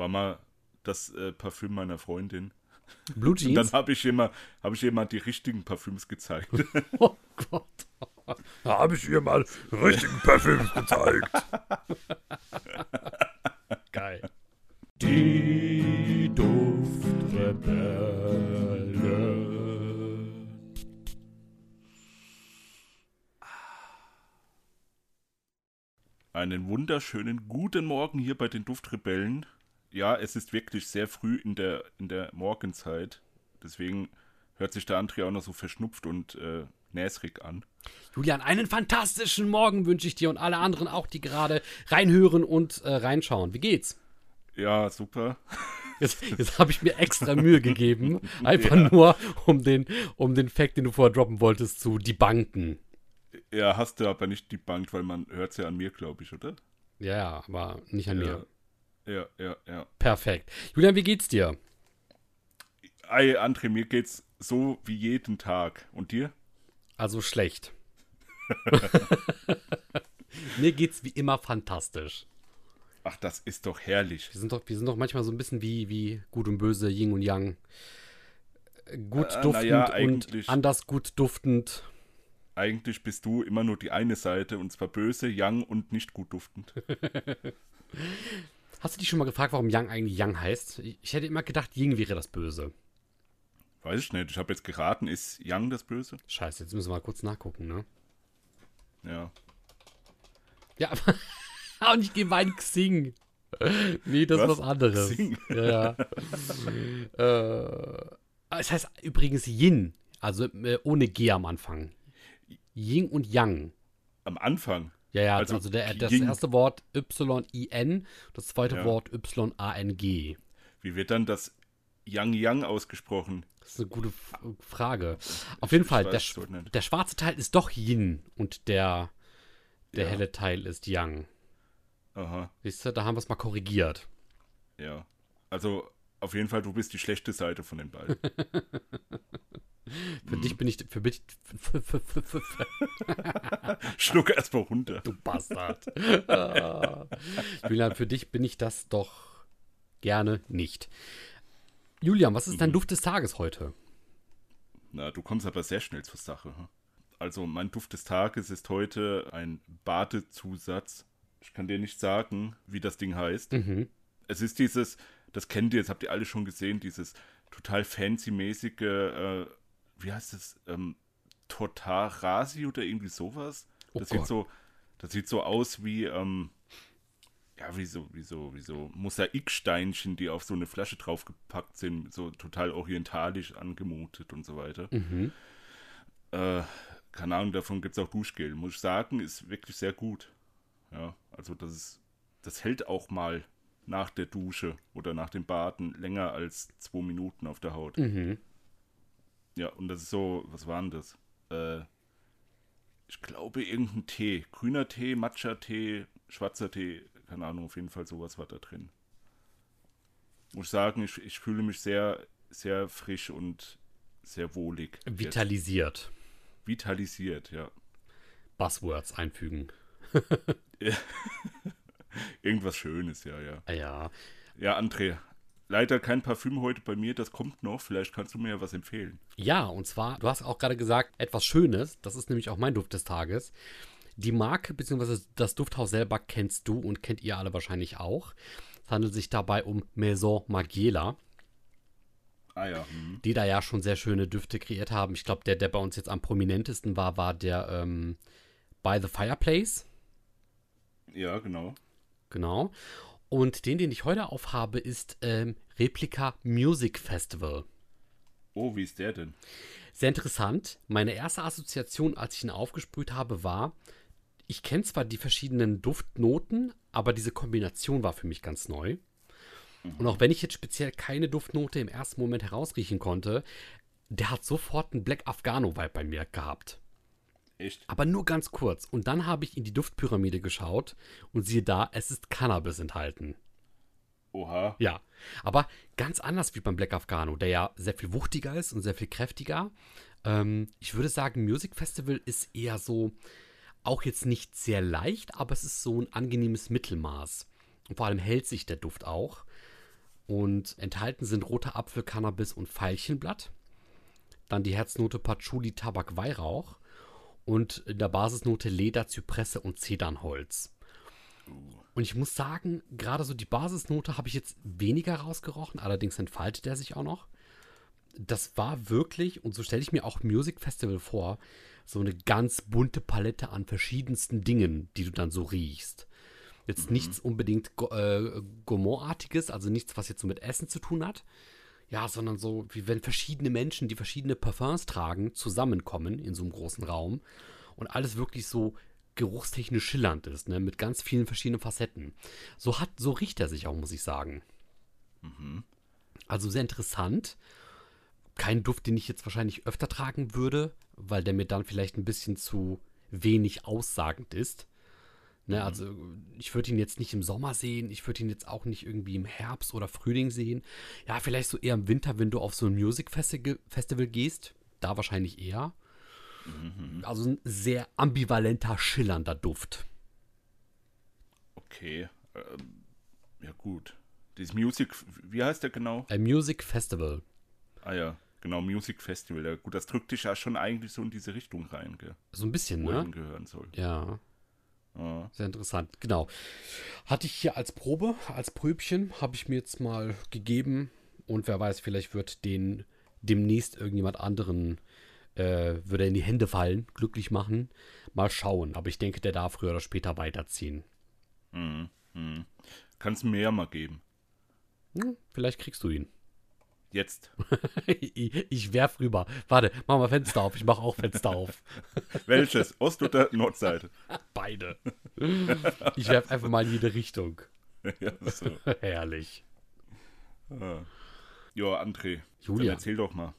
war mal das äh, Parfüm meiner Freundin. Blue Und Jeans? dann habe ich immer, habe ich ihr mal die richtigen Parfüms gezeigt. oh Gott. Da habe ich ihr mal richtigen Parfüms gezeigt. Geil. Die Duftrebelle. Einen wunderschönen guten Morgen hier bei den Duftrebellen. Ja, es ist wirklich sehr früh in der, in der Morgenzeit. Deswegen hört sich der André auch noch so verschnupft und äh, näsrig an. Julian, einen fantastischen Morgen wünsche ich dir und alle anderen auch, die gerade reinhören und äh, reinschauen. Wie geht's? Ja, super. Jetzt, jetzt habe ich mir extra Mühe gegeben, einfach Ja. nur, um den, um den Fact, den du vorher droppen wolltest, zu debunken. Ja, hast du aber nicht die Bank, weil man hört es ja an mir, glaube ich, oder? Ja, ja, aber nicht an mir. Ja, ja, ja. Perfekt. Julian, wie geht's dir? Ey, André, mir geht's so wie jeden Tag. Und dir? Also schlecht. Mir geht's wie immer fantastisch. Ach, das ist doch herrlich. Wir sind doch, wir sind doch manchmal so ein bisschen wie, wie gut und böse, Yin und Yang. Gut Äh, duftend ja, und eigentlich. anders gut duftend. Eigentlich bist du immer nur die eine Seite, und zwar böse, young und nicht gut duftend. Hast du dich schon mal gefragt, warum Yang eigentlich Yang heißt? Ich hätte immer gedacht, Ying wäre das Böse. Weiß ich nicht, ich habe jetzt geraten, ist young das Böse? Scheiße, jetzt müssen wir mal kurz nachgucken, ne? Ja. Ja, aber und ich gehe meinen Xing. Nee, das ist Was? was anderes. Xing? Ja, äh, es heißt übrigens Yin, also äh, ohne G am Anfang. Yin und Yang. Am Anfang. Ja, ja, also, Also der, das erste Wort Y-I-N, das zweite Ja. Wort Y-A-N-G. Wie wird dann das Yang Yang ausgesprochen? Das ist eine gute F Frage. Auf jeden Fall, der, der schwarze Teil ist doch Yin und der, der Ja. helle Teil ist Yang. Aha, Siehst du, da haben wir es mal korrigiert. ja. Also, auf jeden Fall, du bist die schlechte Seite von den beiden. Für Mhm. dich bin ich, für mich, Schluck erstmal runter. du Bastard. Ah. Julian, für dich bin ich das doch gerne nicht. Julian, was ist dein Mhm. Duft des Tages heute? Na, du kommst aber sehr schnell zur Sache. hm? Also, mein Duft des Tages ist heute ein Badezusatz. Ich kann dir nicht sagen, wie das Ding heißt. Mhm. Es ist dieses, das kennt ihr, das habt ihr alle schon gesehen, dieses total fancy-mäßige, äh, wie heißt es, ähm, Totarasi oder irgendwie sowas. Oh Das sieht Gott. so, das sieht so aus wie, ähm, ja, wie so, wie so, wie so Mosaiksteinchen, die auf so eine Flasche draufgepackt sind, so total orientalisch angemutet und so weiter. Mhm. Äh, keine Ahnung, davon gibt es auch Duschgel. Muss ich sagen, ist wirklich sehr gut. Ja, also das ist, das hält auch mal nach der Dusche oder nach dem Baden länger als zwei Minuten auf der Haut. Mhm. Ja, und das ist so, was war denn das? Äh, ich glaube irgendein Tee. Grüner Tee, Matcha-Tee, schwarzer Tee, keine Ahnung, auf jeden Fall sowas war da drin. Muss ich sagen, ich, ich fühle mich sehr, sehr frisch und sehr wohlig. jetzt. Vitalisiert. Vitalisiert, ja. Buzzwords einfügen. Irgendwas Schönes, ja, ja. Ah Ja. Ja, André, leider kein Parfüm heute bei mir, das kommt noch. Vielleicht kannst du mir ja was empfehlen. Ja, und zwar, du hast auch gerade gesagt, etwas Schönes. Das ist nämlich auch mein Duft des Tages. Die Marke bzw. das Dufthaus selber kennst du und kennt ihr alle wahrscheinlich auch. Es handelt sich dabei um Maison Margiela, Ah ja, hm. die da ja schon sehr schöne Düfte kreiert haben. Ich glaube, der, der bei uns jetzt am prominentesten war, war der ähm, By the Fireplace. ja, genau. Genau. Und den, den ich heute aufhabe, ist ähm, Replika Music Festival. Oh, wie ist der denn? Sehr interessant. Meine erste Assoziation, als ich ihn aufgesprüht habe, war, ich kenne zwar die verschiedenen Duftnoten, aber diese Kombination war für mich ganz neu. Und auch wenn ich jetzt speziell keine Duftnote im ersten Moment herausriechen konnte, der hat sofort einen Black Afghano-Vibe bei mir gehabt. Echt? Aber nur ganz kurz. Und dann habe ich in die Duftpyramide geschaut und siehe da, es ist Cannabis enthalten. Oha. Ja, aber ganz anders wie beim Black Afghano, der ja sehr viel wuchtiger ist und sehr viel kräftiger. Ähm, ich würde sagen, Music Festival ist eher so, auch jetzt nicht sehr leicht, aber es ist so ein angenehmes Mittelmaß. Und vor allem hält sich der Duft auch. Und enthalten sind roter Apfel, Cannabis und Veilchenblatt. Dann die Herznote Patchouli, Tabak, Weihrauch. Und in der Basisnote Leder, Zypresse und Zedernholz. Und ich muss sagen, gerade so die Basisnote habe ich jetzt weniger rausgerochen, allerdings entfaltet er sich auch noch. Das war wirklich, und so stelle ich mir auch Music Festival vor, so eine ganz bunte Palette an verschiedensten Dingen, die du dann so riechst. Jetzt nichts unbedingt äh, Gourmandartiges, also nichts, was jetzt so mit Essen zu tun hat. Ja, sondern so, wie wenn verschiedene Menschen, die verschiedene Parfums tragen, zusammenkommen in so einem großen Raum und alles wirklich so geruchstechnisch schillernd ist, ne, mit ganz vielen verschiedenen Facetten. So hat, so riecht er sich auch, muss ich sagen. Also sehr interessant. Kein Duft, den ich jetzt wahrscheinlich öfter tragen würde, weil der mir dann vielleicht ein bisschen zu wenig aussagend ist. Ne, also ich würde ihn jetzt nicht im Sommer sehen, ich würde ihn jetzt auch nicht irgendwie im Herbst oder Frühling sehen. Ja, vielleicht so eher im Winter, wenn du auf so ein Music Festival Festival gehst. Da wahrscheinlich eher. Also ein sehr ambivalenter, schillernder Duft. Okay. Ähm, ja, gut. Dieses Music, wie heißt der genau? Ein Music Festival. Ah ja, genau, Music Festival. Ja, gut, das drückt dich ja schon eigentlich so in diese Richtung rein, gell? So ein bisschen, Wo ne? hingehören soll. Ja. Sehr interessant, genau. Hatte ich hier als Probe, als Pröbchen, habe ich mir jetzt mal gegeben und wer weiß, vielleicht wird den demnächst irgendjemand anderen, äh, würde er in die Hände fallen, glücklich machen. Mal schauen, aber ich denke, der darf früher oder später weiterziehen. Mhm. Mhm. Kannst du mir ja mal geben. Hm, vielleicht kriegst du ihn. Jetzt. ich ich werf rüber. Warte, mach mal Fenster auf, ich mache auch Fenster auf. Welches? Ost- oder Nordseite? Beide. Ich werf einfach mal in jede Richtung. ja, so. Herrlich. Ah. Ja, André. Dann Julia. erzähl doch mal.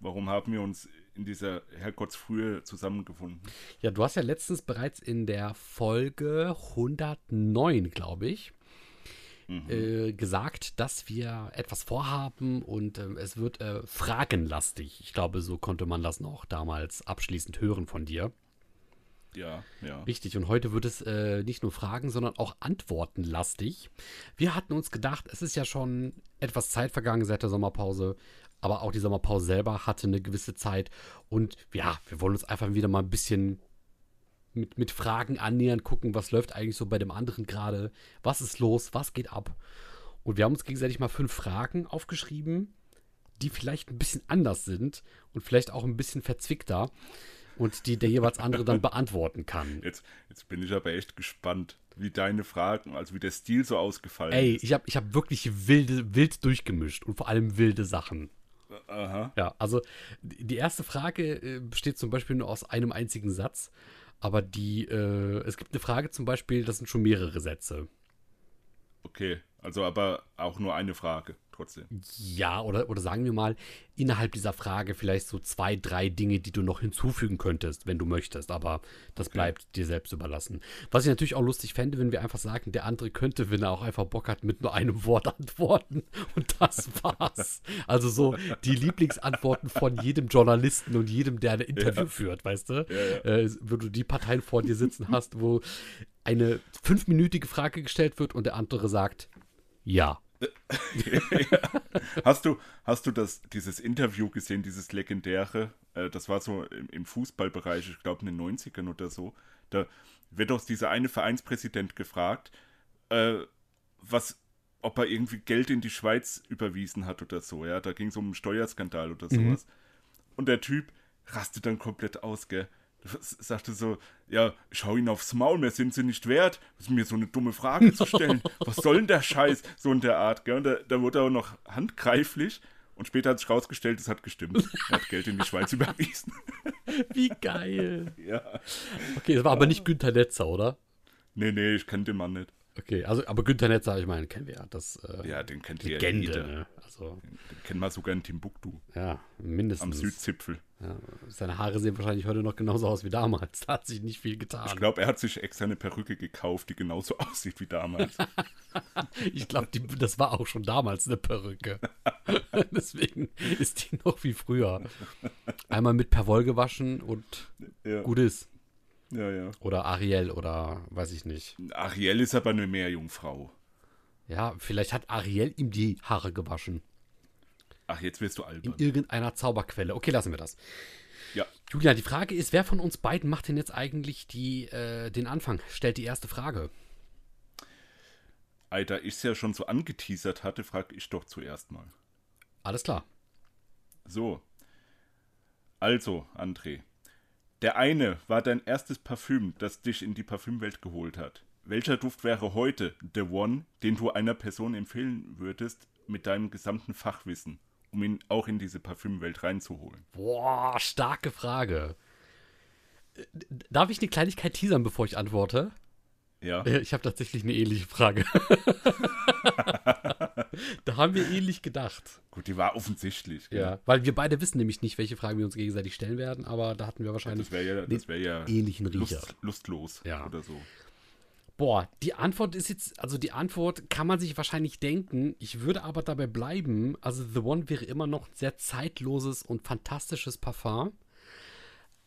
Warum haben wir uns in dieser Herrgottsfrühe zusammengefunden? Ja, du hast ja letztens bereits in der Folge 109, glaube ich, äh, gesagt, dass wir etwas vorhaben und ähm, es wird äh, fragenlastig. Ich glaube, so konnte man das noch damals abschließend hören von dir. Ja, ja. Richtig, und heute wird es äh, nicht nur Fragen, sondern auch Antwortenlastig. Wir hatten uns gedacht, es ist ja schon etwas Zeit vergangen seit der Sommerpause, aber auch die Sommerpause selber hatte eine gewisse Zeit. Und ja, wir wollen uns einfach wieder mal ein bisschen mit, mit Fragen annähern, gucken, was läuft eigentlich so bei dem anderen gerade, was ist los, was geht ab. Und wir haben uns gegenseitig mal fünf Fragen aufgeschrieben, die vielleicht ein bisschen anders sind und vielleicht auch ein bisschen verzwickter und die der jeweils andere dann beantworten kann. Jetzt, jetzt bin ich aber echt gespannt, wie deine Fragen, also wie der Stil so ausgefallen Ey, ist. ich habe ich hab wirklich wilde, wild durchgemischt und vor allem wilde Sachen. Aha. Ja, also die erste Frage äh, besteht zum Beispiel nur aus einem einzigen Satz, aber die, äh, es gibt eine Frage zum Beispiel, das sind schon mehrere Sätze. Okay. Also aber auch nur eine Frage, trotzdem. Ja, oder, oder sagen wir mal, innerhalb dieser Frage vielleicht so zwei, drei Dinge, die du noch hinzufügen könntest, wenn du möchtest, aber das bleibt dir selbst überlassen. Was ich natürlich auch lustig fände, wenn wir einfach sagen, der andere könnte, wenn er auch einfach Bock hat, mit nur einem Wort antworten und das war's. Also so die Lieblingsantworten von jedem Journalisten und jedem, der ein Interview führt, weißt du? Äh, wenn du die Parteien vor dir sitzen hast, wo eine fünfminütige Frage gestellt wird und der andere sagt, ja. Hast du, hast du das, dieses Interview gesehen, dieses legendäre? Äh, das war so im, im Fußballbereich, ich glaube in den 90ern oder so. Da wird doch dieser eine Vereinspräsident gefragt, äh, was, ob er irgendwie Geld in die Schweiz überwiesen hat oder so. Ja, da ging es um einen Steuerskandal oder sowas. Und der Typ rastet dann komplett aus, gell? Sagte so, ja, schau ihn aufs Maul, mir sind sie nicht wert, mir so eine dumme Frage zu stellen. Was soll denn der Scheiß? So in der Art, gell? Und da, da wurde er auch noch handgreiflich. Und später hat sich rausgestellt, es hat gestimmt. Er hat Geld in die Schweiz überwiesen. Wie geil. ja. Okay, das war aber nicht Günther Netzer, oder? Nee, nee, ich kenne den Mann nicht. Okay, also, aber Günther Netzer, ich meine, kennen wir ja. Das äh, Ja, den kennt ja Legende, jeder. ne? Also, Den kennen wir sogar in Timbuktu, ja, am mindestens. Südzipfel. Ja, seine Haare sehen wahrscheinlich heute noch genauso aus wie damals. Da hat sich nicht viel Ich getan. glaube, er hat sich extra eine Perücke gekauft, die genauso aussieht wie damals. Ich glaube, das war auch schon damals eine Perücke. Deswegen ist die noch wie früher. Einmal mit Perwoll gewaschen und ja, gut ist. Ja, ja. Oder Ariel oder weiß ich nicht. Ariel ist aber eine Meerjungfrau. Ja, vielleicht hat Ariel ihm die Haare gewaschen. Ach, jetzt wirst du In albern. irgendeiner Zauberquelle. Okay, lassen wir das. Ja. Julian, die Frage ist, wer von uns beiden macht denn jetzt eigentlich die, äh, den Anfang? Stellt die erste Frage. Da ich es ja schon so angeteasert hatte, frage ich doch zuerst mal. Alles klar. So. Also, André. Der eine war dein erstes Parfüm, das dich in die Parfümwelt geholt hat. Welcher Duft wäre heute the one, den du einer Person empfehlen würdest mit deinem gesamten Fachwissen, um ihn auch in diese Parfümwelt reinzuholen? Boah, starke Frage. Äh, Darf ich eine Kleinigkeit teasern, bevor ich antworte? Ja, Äh, Ich habe tatsächlich eine ähnliche Frage. da haben wir ähnlich gedacht. gut, die war offensichtlich. gell? Ja, weil wir beide wissen nämlich nicht, welche Fragen wir uns gegenseitig stellen werden, aber da hatten wir wahrscheinlich Das wäre ja, das ja ähnlichen Riecher. lust, lustlos Ja. oder so. Boah, die Antwort ist jetzt, also die Antwort kann man sich wahrscheinlich denken. Ich würde aber dabei bleiben. Also The One wäre immer noch ein sehr zeitloses und fantastisches Parfum.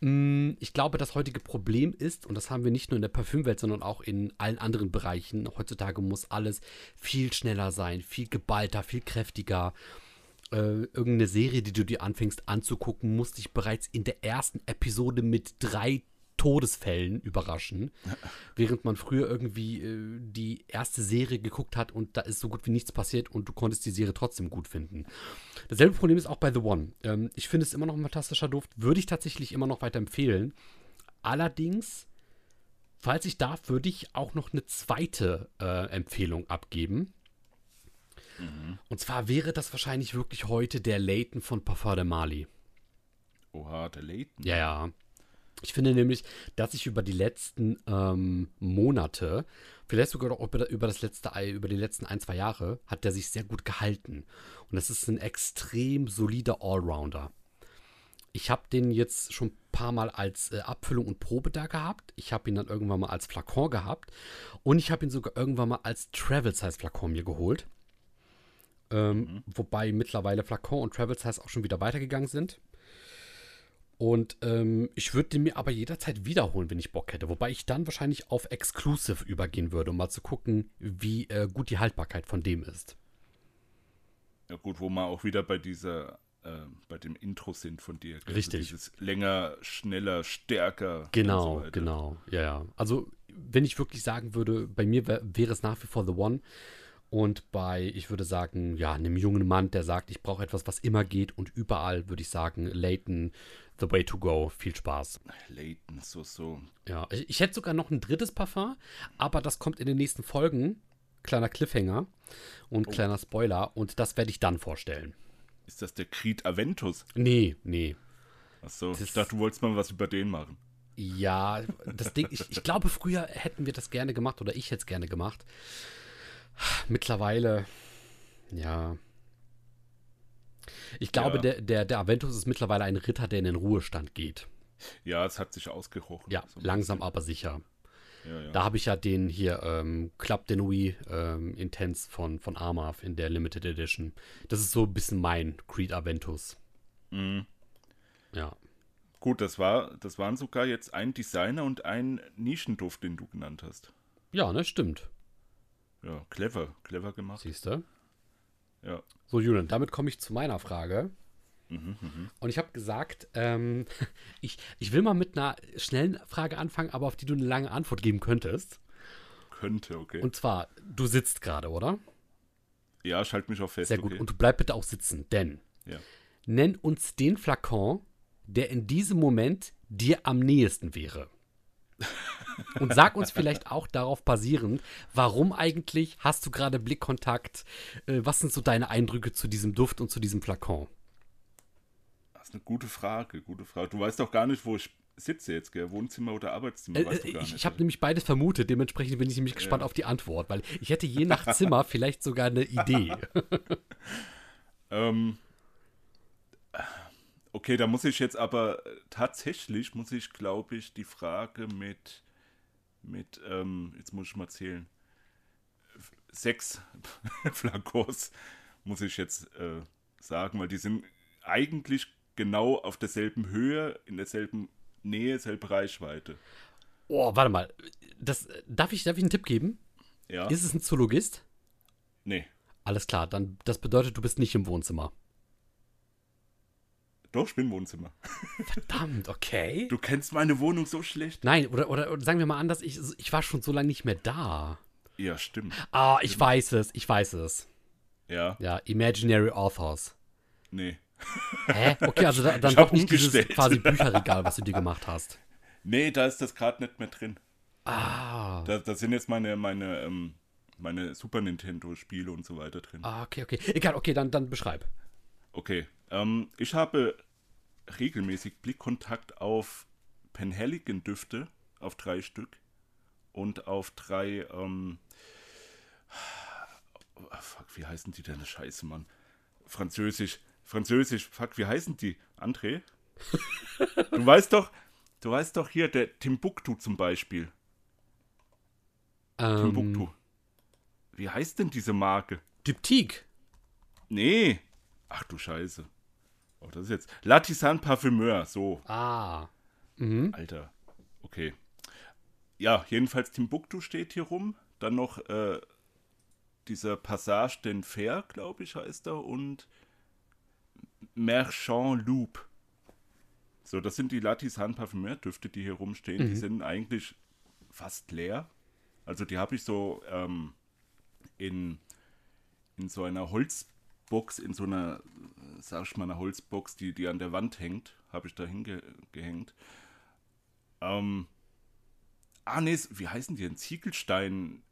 Mm, Ich glaube, das heutige Problem ist, und das haben wir nicht nur in der Parfümwelt, sondern auch in allen anderen Bereichen. Heutzutage muss alles viel schneller sein, viel geballter, viel kräftiger. Äh, irgendeine Serie, die du dir anfängst anzugucken, muss dich bereits in der ersten Episode mit drei Todesfällen überraschen. Während man früher irgendwie äh, die erste Serie geguckt hat und da ist so gut wie nichts passiert und du konntest die Serie trotzdem gut finden. Dasselbe Problem ist auch bei The One. Ähm, ich finde es immer noch ein fantastischer Duft, würde ich tatsächlich immer noch weiter empfehlen. Allerdings, falls ich darf, würde ich auch noch eine zweite äh, Empfehlung abgeben. Und zwar wäre das wahrscheinlich wirklich heute der Layton von Parfum de Mali. Oha, der Leighton. Ja, ja. Ich finde nämlich, dass sich über die letzten ähm, Monate, vielleicht sogar auch über, das letzte, über die letzten ein, zwei Jahre, hat der sich sehr gut gehalten. Und das ist ein extrem solider Allrounder. Ich habe den jetzt schon ein paar Mal als äh, Abfüllung und Probe da gehabt. Ich habe ihn dann irgendwann mal als Flakon gehabt. Und ich habe ihn sogar irgendwann mal als Travel-Size-Flakon mir geholt. Ähm, Wobei mittlerweile Flakon und Travel-Size auch schon wieder weitergegangen sind. Und ähm, ich würde den mir aber jederzeit wiederholen, wenn ich Bock hätte. Wobei ich dann wahrscheinlich auf Exclusive übergehen würde, um mal zu gucken, wie äh, gut die Haltbarkeit von dem ist. Ja gut, wo wir auch wieder bei dieser, äh, bei dem Intro sind von dir. gell? Richtig. So dieses länger, schneller, stärker. Genau, so genau. Ja, ja. Also, wenn ich wirklich sagen würde, bei mir wär, wäre es nach wie vor The One. Und bei, ich würde sagen, ja, einem jungen Mann, der sagt, ich brauche etwas, was immer geht und überall, würde ich sagen, Leighton, The Way to Go. Viel Spaß. Leighton, so, so. Ja, ich, ich hätte sogar noch ein drittes Parfum, aber das kommt in den nächsten Folgen. Kleiner Cliffhanger und kleiner Spoiler. Und das werde ich dann vorstellen. Ist das der Creed Aventus? Nee, nee. Achso, ich dachte, du wolltest mal was über den machen. Ja, das Ding, ich, ich glaube, früher hätten wir das gerne gemacht oder ich hätte es gerne gemacht. Mittlerweile, ja. Ich glaube, Ja. der, der, der Aventus ist mittlerweile ein Ritter, der in den Ruhestand geht. Ja, es hat sich ausgerochen. Ja, so langsam aber sicher. Ja, ja. Da habe ich ja den hier, ähm, Club de Nuit ähm, Intense von, von Armav in der Limited Edition. Das ist so ein bisschen mein Creed Aventus. Mhm. Ja. Gut, das, war, das waren sogar jetzt ein Designer und ein Nischenduft, den du genannt hast. Ja, ne, stimmt. Ja, clever, clever gemacht. Siehst du? Ja. So, Julian, damit komme ich zu meiner Frage. Mhm, Und ich habe gesagt, ähm, ich, ich will mal mit einer schnellen Frage anfangen, aber auf die du eine lange Antwort geben könntest. Könnte, okay. Und zwar, du sitzt gerade, oder? ja, schalt mich auch fest. Sehr gut. okay. Und du bleib bitte auch sitzen, denn ja. nenn uns den Flakon, der in diesem Moment dir am nächsten wäre. Und sag uns vielleicht auch darauf basierend, warum eigentlich hast du gerade Blickkontakt? Äh, was sind so deine Eindrücke zu diesem Duft und zu diesem Flakon? Das ist eine gute Frage, gute Frage. Du weißt doch gar nicht, wo ich sitze jetzt, gell? Wohnzimmer oder Arbeitszimmer, Äh, weißt du äh, ich ich habe nämlich beides vermutet, dementsprechend bin ich nämlich gespannt auf die Antwort, weil ich hätte je nach Zimmer vielleicht sogar eine Idee. Ähm, okay, da muss ich jetzt aber äh, tatsächlich, muss ich, glaube ich, die Frage mit, mit ähm, jetzt muss ich mal zählen, sechs Flakons muss ich jetzt äh, sagen, weil die sind eigentlich genau auf derselben Höhe, in derselben Nähe, selbe Reichweite. Oh, warte mal. Das, darf, ich, darf ich einen Tipp geben? Ja, Ist es ein Zoologist? Nee. Alles klar, dann das bedeutet, du bist nicht im Wohnzimmer. Doch, ich bin im Wohnzimmer. Verdammt, okay. Du kennst meine Wohnung so schlecht. Nein, oder, oder, oder sagen wir mal anders, ich, ich war schon so lange nicht mehr da. Ja, stimmt. Ah, ich weiß es, ich weiß es. Ja, Ja, Imaginary Authors. nee. Hä? Okay, also da, dann Ich doch nicht dieses umgestellt. quasi Bücherregal, was du dir gemacht hast. Nee, da ist das gerade nicht mehr drin. Ah. Da, da sind jetzt meine, meine, ähm, meine Super Nintendo-Spiele und so weiter drin. Ah, okay, okay. Egal, okay, dann, dann beschreib. Okay. Ähm, ich habe regelmäßig Blickkontakt auf Penhaligon-Düfte, auf drei Stück. Und auf drei, ähm, oh, fuck, wie heißen die denn? Scheiße, Mann. Französisch. Französisch, fuck, wie heißen die? André? du weißt doch, du weißt doch hier, der Timbuktu zum Beispiel. Ähm, Timbuktu. Wie heißt denn diese Marke? Diptyque. Nee. Ach du Scheiße. Oh, das ist jetzt. Latisan Parfumeur, so. Ah. Mhm. Alter. Okay. Ja, jedenfalls Timbuktu steht hier rum. Dann noch äh, dieser Passage den Fair, glaube ich, heißt er. Und Merchant Loop. So, das sind die Latisan Parfumeur-Düfte, die hier rumstehen. Die sind eigentlich fast leer. Also die habe ich so ähm, in, in so einer Holzbox, in so einer, sag ich mal, einer Holzbox, die, die an der Wand hängt, habe ich da hingehängt. Ähm, ah, nee, wie heißen die denn? Ziegelstein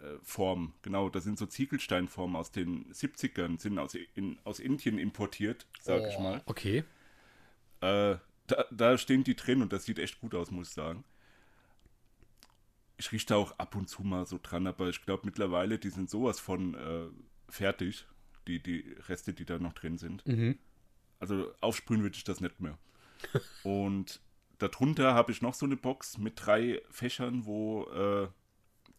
äh, Form, genau, das sind so Ziegelsteinformen aus den 70ern, sind aus, in, aus Indien importiert, sag ich mal. Okay. Äh, da, da stehen die drin und das sieht echt gut aus, muss ich sagen. Ich rieche da auch ab und zu mal so dran, aber ich glaube mittlerweile, die sind sowas von äh, fertig, die, die Reste, die da noch drin sind. Mhm. Also aufsprühen würde ich das nicht mehr. und darunter habe ich noch so eine Box mit drei Fächern, wo äh,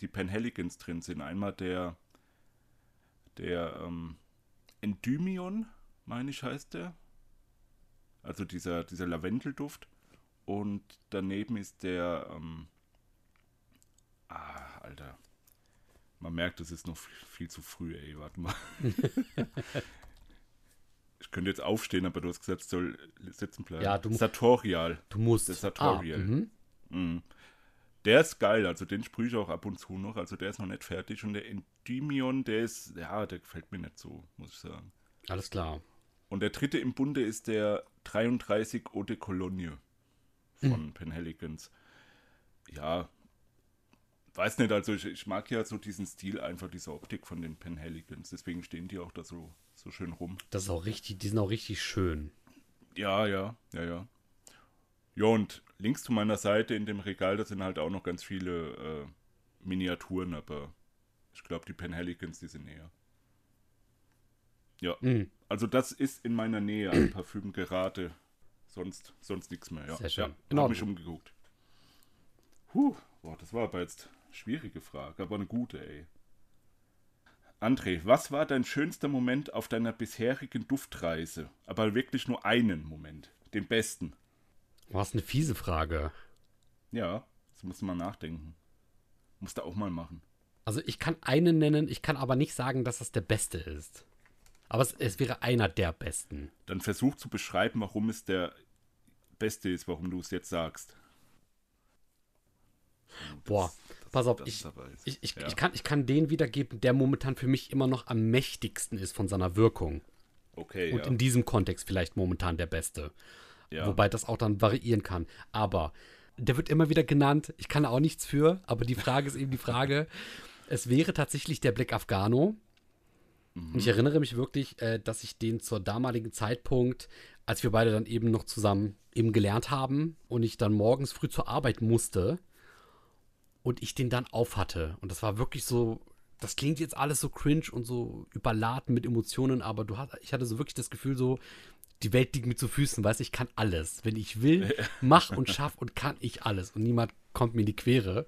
die Penhaligons drin sind. Einmal der, der ähm, Endymion, meine ich, heißt der. Also dieser, dieser Lavendelduft. Und daneben ist der. Ähm, ah, Alter. Man merkt, es ist noch viel, zu früh, ey. Warte mal. ich könnte jetzt aufstehen, aber du hast gesagt, es soll sitzen bleiben. Ja, du mu- Sartorial. Du musst. Das Sartorial. Ah, mhm. Mhm. Der ist geil, also den sprühe ich auch ab und zu noch. Also der ist noch nicht fertig. Und der Endymion, der ist, ja, der gefällt mir nicht so, muss ich sagen. Alles klar. Und der dritte im Bunde ist der 33 Eau de Cologne von Penhaligons. Ja, weiß nicht, also ich, ich mag ja so diesen Stil, einfach diese Optik von den Penhaligons. Deswegen stehen die auch da so, so schön rum. Das ist auch richtig, die sind auch richtig schön. Ja, ja, ja, ja. Ja, und links zu meiner Seite in dem Regal, da sind halt auch noch ganz viele äh, Miniaturen, aber ich glaube, die Penhaligons, die sind näher. Ja, Mhm. also das ist in meiner Nähe an Parfüm gerade. Sonst, sonst nichts mehr, ja. Sehr schön. Ja, In hab mich umgeguckt. Puh, boah, das war aber jetzt schwierige Frage, aber eine gute, ey. André, was war dein schönster Moment auf deiner bisherigen Duftreise? Aber wirklich nur einen Moment. Den besten. Was eine fiese Frage. Ja, das musst du mal nachdenken. Musst du auch mal machen. Also ich kann einen nennen, ich kann aber nicht sagen, dass das der beste ist. Aber es, es wäre einer der besten. Dann versuch zu beschreiben, warum es der beste ist, warum du es jetzt sagst. Boah, pass auf, ich, ich, ich, ja. ich, kann, ich kann den wiedergeben, der momentan für mich immer noch am mächtigsten ist von seiner Wirkung. Okay, Und ja. in diesem Kontext vielleicht momentan der beste. ja. Wobei das auch dann variieren kann. Aber der wird immer wieder genannt. Ich kann da auch nichts für, aber die Frage ist eben die Frage. Es wäre tatsächlich der Black Afghano. Und ich erinnere mich wirklich, äh, dass ich den zur damaligen Zeitpunkt, als wir beide dann eben noch zusammen eben gelernt haben und ich dann morgens früh zur Arbeit musste und ich den dann auf hatte. Und das war wirklich so, das klingt jetzt alles so cringe und so überladen mit Emotionen, aber du hast, ich hatte so wirklich das Gefühl so, die Welt liegt mir zu Füßen, weißt du, ich kann alles. Wenn ich will, mach und schaff und kann ich alles. Und niemand kommt mir in die Quere.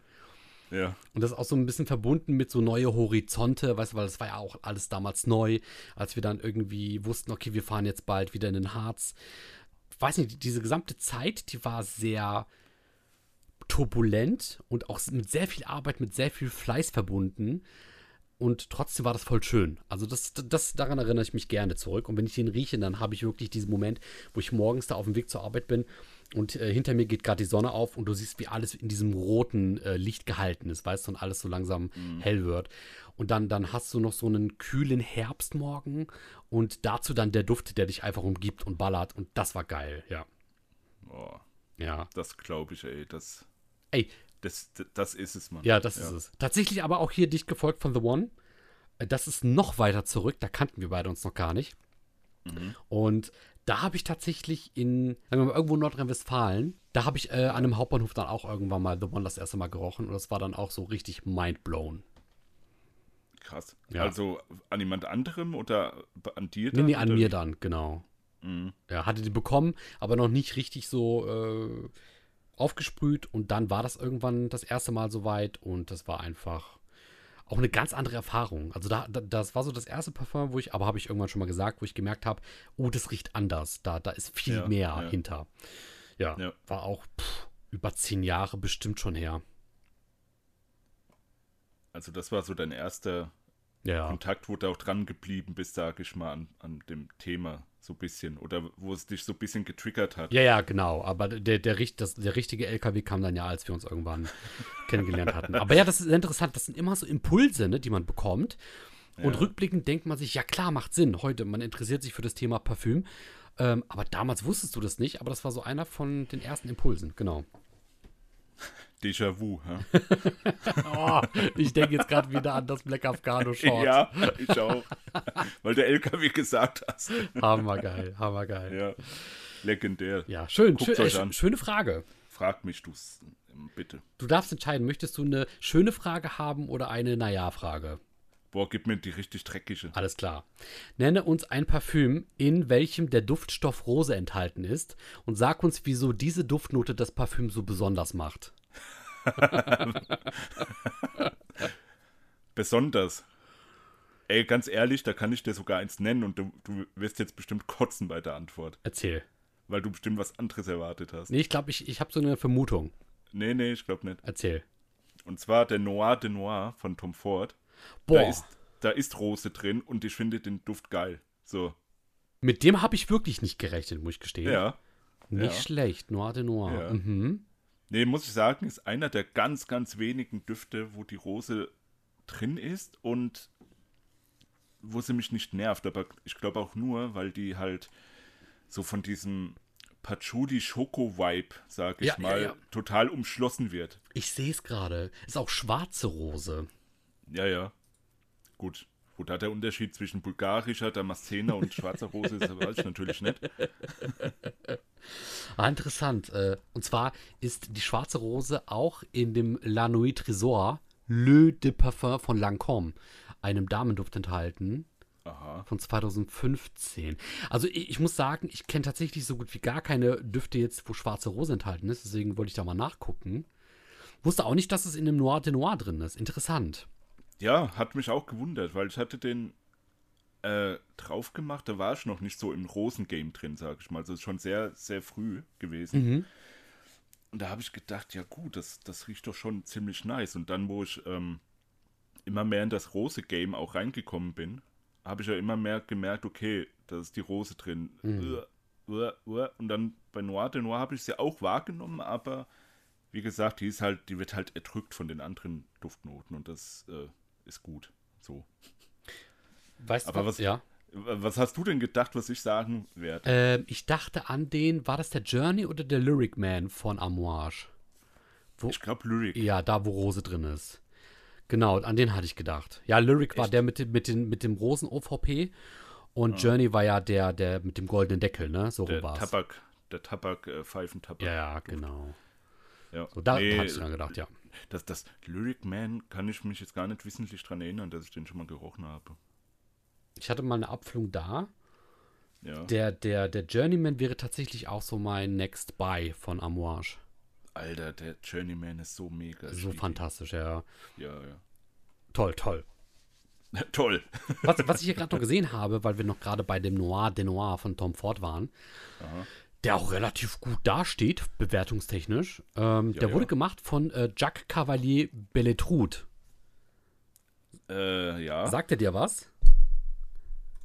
ja. Und das ist auch so ein bisschen verbunden mit so neue Horizonte, weißt du, weil das war ja auch alles damals neu, als wir dann irgendwie wussten, okay, wir fahren jetzt bald wieder in den Harz. Weiß nicht, diese gesamte Zeit, die war sehr turbulent und auch mit sehr viel Arbeit, mit sehr viel Fleiß verbunden. und trotzdem war das voll schön. Also das, das, daran erinnere ich mich gerne zurück. Und wenn ich den rieche, dann habe ich wirklich diesen Moment, wo ich morgens da auf dem Weg zur Arbeit bin und äh, hinter mir geht gerade die Sonne auf und du siehst, wie alles in diesem roten äh, Licht gehalten ist, weißt du, und alles so langsam hell wird. Und dann, dann hast du noch so einen kühlen Herbstmorgen und dazu dann der Duft, der dich einfach umgibt und ballert. Und das war geil, ja. Boah, Ja. das glaube ich, ey. Das, Ey, das, das ist es, Mann. Ja, das ist es. Tatsächlich aber auch hier dicht gefolgt von The One. Äh, Das ist noch weiter zurück, da kannten wir beide uns noch gar nicht. Und da habe ich tatsächlich in, sagen wir mal, irgendwo in Nordrhein-Westfalen, da habe ich äh, an einem Hauptbahnhof dann auch irgendwann mal The One das erste Mal gerochen und das war dann auch so richtig mindblown. Krass. Ja. Also an jemand anderem oder an dir Nee, dann? nee, an oder mir dann, genau. Mhm. Ja, hatte die bekommen, aber noch nicht richtig so äh, aufgesprüht und dann war das irgendwann das erste Mal soweit und das war einfach auch eine ganz andere Erfahrung. Also da, da das war so das erste Parfum, wo ich, aber habe ich irgendwann schon mal gesagt, wo ich gemerkt habe, oh, das riecht anders. Da, da ist viel Ja, mehr ja. hinter. Ja, Ja. war auch pff, über zehn Jahre bestimmt schon her. Also das war so dein erster. Kontakt, wo du auch dran geblieben bist, sag ich mal, an, an dem Thema so ein bisschen. Oder wo es dich so ein bisschen getriggert hat. Ja, ja, genau. Aber der, der, das, der richtige LKW kam dann ja, als wir uns irgendwann kennengelernt hatten. Aber ja, das ist interessant. Das sind immer so Impulse, ne, die man bekommt. Und Ja. rückblickend denkt man sich, ja klar, macht Sinn. Heute, man interessiert sich für das Thema Parfüm. Ähm, aber damals wusstest du das nicht. Aber das war so einer von den ersten Impulsen, genau. Déjà-vu? Oh, ich denke jetzt gerade wieder an das Black Afghano Short. Ja, ich auch. Weil der LKW gesagt hast. Hammergeil, hammergeil. Ja, legendär. Ja, schön. Schön äh, schöne Frage. Frag mich du's, ähm, bitte. Du darfst entscheiden, möchtest du eine schöne Frage haben oder eine Naja-Frage? Boah, gib mir die richtig dreckige. Alles klar. Nenne uns ein Parfüm, in welchem der Duftstoff Rose enthalten ist und sag uns, wieso diese Duftnote das Parfüm so besonders macht. Besonders. Ey, ganz ehrlich, da kann ich dir sogar eins nennen und du, du wirst jetzt bestimmt kotzen bei der Antwort. Erzähl. Weil du bestimmt was anderes erwartet hast. Nee, ich glaube, ich, ich habe so eine Vermutung. Nee, nee, ich glaube nicht. Erzähl. Und zwar der Noir de Noir von Tom Ford. Boah, Da ist, da ist Rose drin und ich finde den Duft geil. So, mit dem habe ich wirklich nicht gerechnet, muss ich gestehen. ja. Nicht ja. schlecht. Noir de Noir. Ja. Mhm. Nee, muss ich sagen, ist einer der ganz, ganz wenigen Düfte, wo die Rose drin ist und wo sie mich nicht nervt. Aber ich glaube auch nur, weil die halt so von diesem Patchouli-Schoko-Vibe, sag ich Ja, ja, mal, ja. total umschlossen wird. Ich sehe es gerade. Ist auch schwarze Rose. Ja, ja. Gut. Wo da der Unterschied zwischen bulgarischer, Damaszener und schwarzer Rose ist, weiß ich natürlich nicht. Ah, interessant. Äh, Und zwar ist die schwarze Rose auch in dem La Nuit Trésor Le de Parfum von Lancôme, einem Damenduft enthalten Aha. von 2015. Also ich, ich muss sagen, ich kenne tatsächlich so gut wie gar keine Düfte jetzt, wo schwarze Rose enthalten ist. Deswegen wollte ich da mal nachgucken. Wusste auch nicht, dass es in dem Noir de Noir drin ist. Interessant. Ja, hat mich auch gewundert, weil ich hatte den äh, drauf gemacht, da war ich noch nicht so im Rosengame drin, sag ich mal. Also ist schon sehr, sehr früh gewesen. Mhm. Und da habe ich gedacht, ja gut, das, das riecht doch schon ziemlich nice. Und dann, wo ich ähm, immer mehr in das Rose-Game auch reingekommen bin, habe ich ja immer mehr gemerkt, okay, da ist die Rose drin. Uah. Und dann bei Noir de Noir habe ich sie auch wahrgenommen, aber wie gesagt, die ist halt, die wird halt erdrückt von den anderen Duftnoten und das äh, ist gut. So. Weißt Aber was- Ja. Was hast du denn gedacht, was ich sagen werde? Ähm, ich dachte an den, war das der Journey oder der Lyric Man von Amouage? Wo, Ich glaube Lyric. Ja, da, wo Rose drin ist. Genau, an den hatte ich gedacht. Ja, Lyric war Echt? der mit, dem- mit, den, mit dem Rosen-OVP und Journey war ja der, der mit dem goldenen Deckel, ne? So Der rum war's. Tabak, der Tabak, äh, Pfeifentabak. Ja, ja, genau. Ja. So, da Nee, hatte ich dran gedacht, ja. Das, das Lyric Man kann ich mich jetzt gar nicht wissentlich dran erinnern, dass ich den schon mal gerochen habe. Ich hatte mal eine Abfüllung da. Ja. Der, der, der Journeyman wäre tatsächlich auch so mein Next Buy von Amouage. Alter, der Journeyman ist so mega. So stilig. fantastisch, ja. Ja, ja. Toll, toll. Toll. Was, was ich hier gerade noch gesehen habe, weil wir noch gerade bei dem Noir de Noir von Tom Ford waren, Aha. Der auch relativ gut dasteht, bewertungstechnisch. Ähm, Ja, der wurde ja. gemacht von äh, Jacques Cavalier Belletrude. Äh, ja. Sagt er dir was?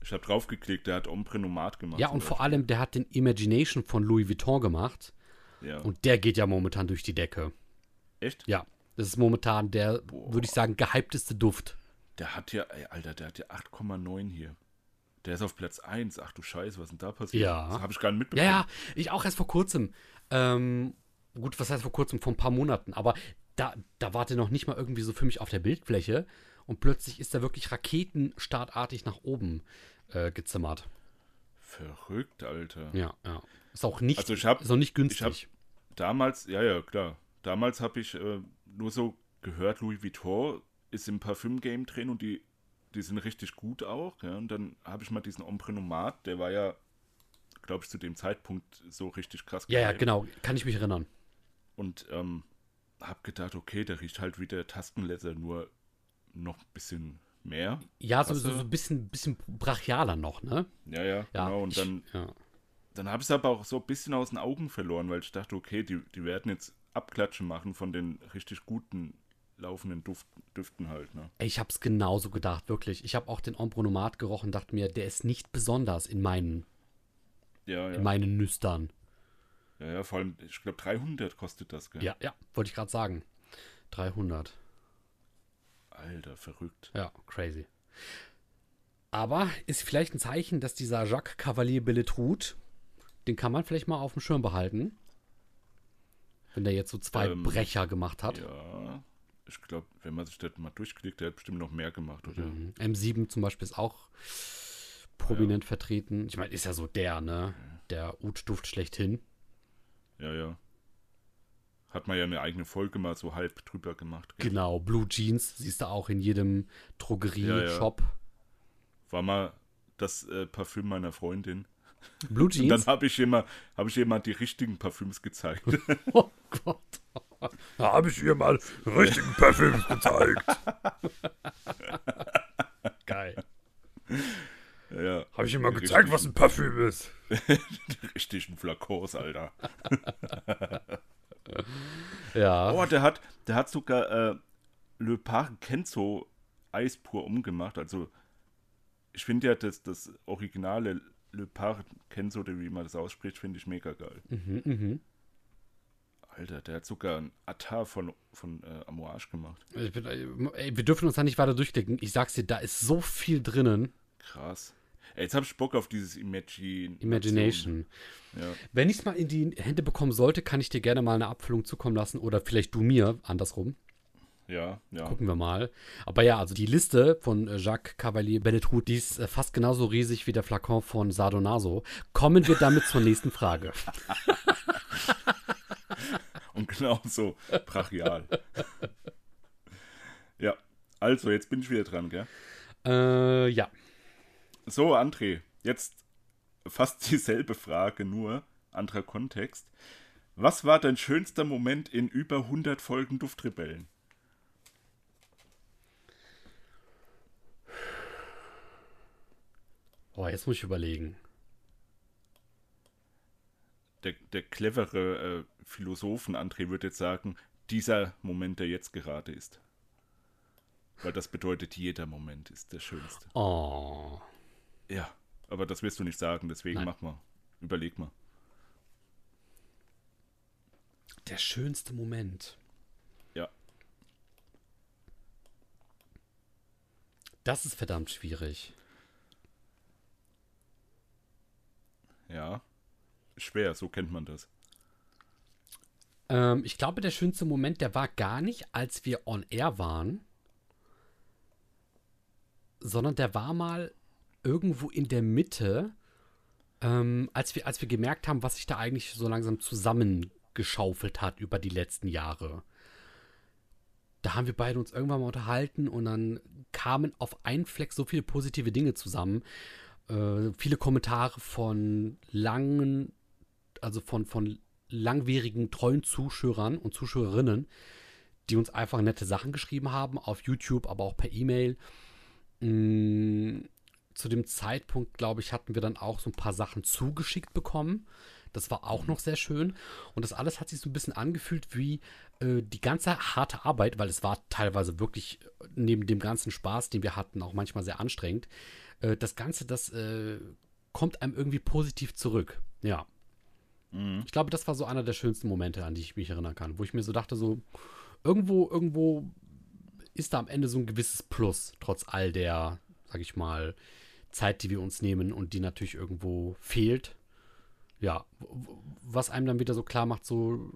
Ich habe draufgeklickt, der hat Ombre Nomad gemacht. Ja, und vor allem, der hat den Imagination von Louis Vuitton gemacht. Ja. Und der geht ja momentan durch die Decke. Echt? Ja, das ist momentan der, würde ich sagen, gehypteste Duft. Der hat ja, ey, Alter, der hat ja 8,9 hier. Der ist auf Platz 1. Ach du Scheiße, was ist denn da passiert? Ja. Das habe ich gar nicht Ja, mitbekommen. ja, ich auch erst vor kurzem. Ähm, gut, was heißt vor kurzem? Vor ein paar Monaten. Aber da, da war der noch nicht mal irgendwie so für mich auf der Bildfläche. Und plötzlich ist er wirklich raketenstartartig nach oben äh, gezimmert. Verrückt, Alter. Ja, ja. Ist auch nicht, Also ich hab- ist auch nicht ich günstig. hab- Damals, ja, ja, klar. Damals habe ich äh, nur so gehört, Louis Vuitton ist im Parfüm-Game drin und die, die sind richtig gut auch. Ja? Und dann habe ich mal diesen Ombre Nomad, der war ja, glaube ich, zu dem Zeitpunkt so richtig krass ja, ja, genau. Kann ich mich erinnern. Und ähm, habe gedacht, okay, der riecht halt wie der Tastenleser, nur noch ein bisschen mehr. Ja, so, so, so ein bisschen, bisschen brachialer noch, ne? Ja, ja, Ja, genau. Und ich, dann, ja. dann habe ich es aber auch so ein bisschen aus den Augen verloren, weil ich dachte, okay, die, die werden jetzt Abklatschen machen von den richtig guten laufenden Duft, Düften halt. Ne? Ich hab's genauso gedacht, wirklich. Ich habe auch den Ombre Nomad gerochen, dachte mir, der ist nicht besonders in meinen, Ja, ja. in meinen Nüstern. ja, ja, vor allem, ich glaube, 300 kostet das, gell? Ja, ja, wollte ich gerade sagen. 300. Alter, verrückt. Ja, crazy. Aber ist vielleicht ein Zeichen, dass dieser Jacques Cavalier Belletrude, den kann man vielleicht mal auf dem Schirm behalten. Wenn der jetzt so zwei Ähm, Brecher gemacht hat. Ja, ich glaube, wenn man sich das mal durchklickt, der hat bestimmt noch mehr gemacht, oder? Mhm. M7 zum Beispiel ist auch prominent vertreten. Ich meine, ist ja so der, ne? Der Oud-Duft schlechthin. Ja, ja. Hat man ja eine eigene Folge mal so halb drüber gemacht. gell? Genau, Blue Jeans siehst du auch in jedem Drogerie-Shop. War mal das äh, Parfüm meiner Freundin. Blue Und dann Jeans? habe ich immer, habe ich ihr mal die richtigen Parfüms gezeigt. Oh Gott. Da habe ich ihr mal richtigen Parfüms gezeigt. Geil. ja, Habe ich ihr mal die gezeigt, was ein Parfüm ist. richtigen- Die richtigen Flakons, Alter. Ja. Oh, der hat, der hat sogar äh, Le Parc Kenzo Eis pur umgemacht. Also, ich finde ja, das, das originale Le Parc Kenzo, wie man das ausspricht, finde ich mega geil. Mhm, mhm. Alter, der hat sogar ein Attar von, von äh, Amouage gemacht. Bin, ey, wir dürfen uns da nicht weiter durchklicken. Ich sag's dir, da ist so viel drinnen. Krass. Ey, jetzt habe ich Bock auf dieses Imagine Imagination. Ja. Wenn ich es mal in die Hände bekommen sollte, kann ich dir gerne mal eine Abfüllung zukommen lassen. Oder vielleicht du mir, andersrum. Ja, ja. Gucken wir mal. Aber ja, also die Liste von äh, Jacques Cavalier Belletrude, die ist äh, fast genauso riesig wie der Flakon von Sardonaso. Kommen wir damit zur nächsten Frage. Und genau so brachial. ja, also, jetzt bin ich wieder dran, gell? Äh, ja. So, André, jetzt fast dieselbe Frage, nur anderer Kontext. Was war dein schönster Moment in über 100 Folgen Duftrebellen? Oh, jetzt muss ich überlegen. Der, der clevere äh, Philosophen André würde jetzt sagen, dieser Moment, der jetzt gerade ist. Weil das bedeutet, jeder Moment ist der schönste. Oh. Ja, aber das wirst du nicht sagen, deswegen Nein. mach mal. Überleg mal. Der schönste Moment. Ja. Das ist verdammt schwierig. Ja. Schwer, so kennt man das. Ähm, ich glaube, der schönste Moment, der war gar nicht, als wir on air waren, sondern der war mal irgendwo in der Mitte, ähm, als, wir, als wir gemerkt haben, was sich da eigentlich so langsam zusammengeschaufelt hat über die letzten Jahre. Da haben wir beide uns irgendwann mal unterhalten und dann kamen auf einen Fleck so viele positive Dinge zusammen. Äh, viele Kommentare von langen, also von, von langwierigen, treuen Zuschauern und Zuschauerinnen, die uns einfach nette Sachen geschrieben haben, auf YouTube, aber auch per E-Mail. Mm, Zu dem Zeitpunkt, glaube ich, hatten wir dann auch so ein paar Sachen zugeschickt bekommen. Das war auch noch sehr schön. Und das alles hat sich so ein bisschen angefühlt wie äh, die ganze harte Arbeit, weil es war teilweise wirklich äh, neben dem ganzen Spaß, den wir hatten, auch manchmal sehr anstrengend. Äh, das Ganze, das äh, kommt einem irgendwie positiv zurück. Ja. Mhm. Ich glaube, das war so einer der schönsten Momente, an die ich mich erinnern kann, wo ich mir so dachte, so irgendwo, irgendwo ist da am Ende so ein gewisses Plus, trotz all der, sag ich mal, Zeit, die wir uns nehmen und die natürlich irgendwo fehlt. Ja, was einem dann wieder so klar macht, so,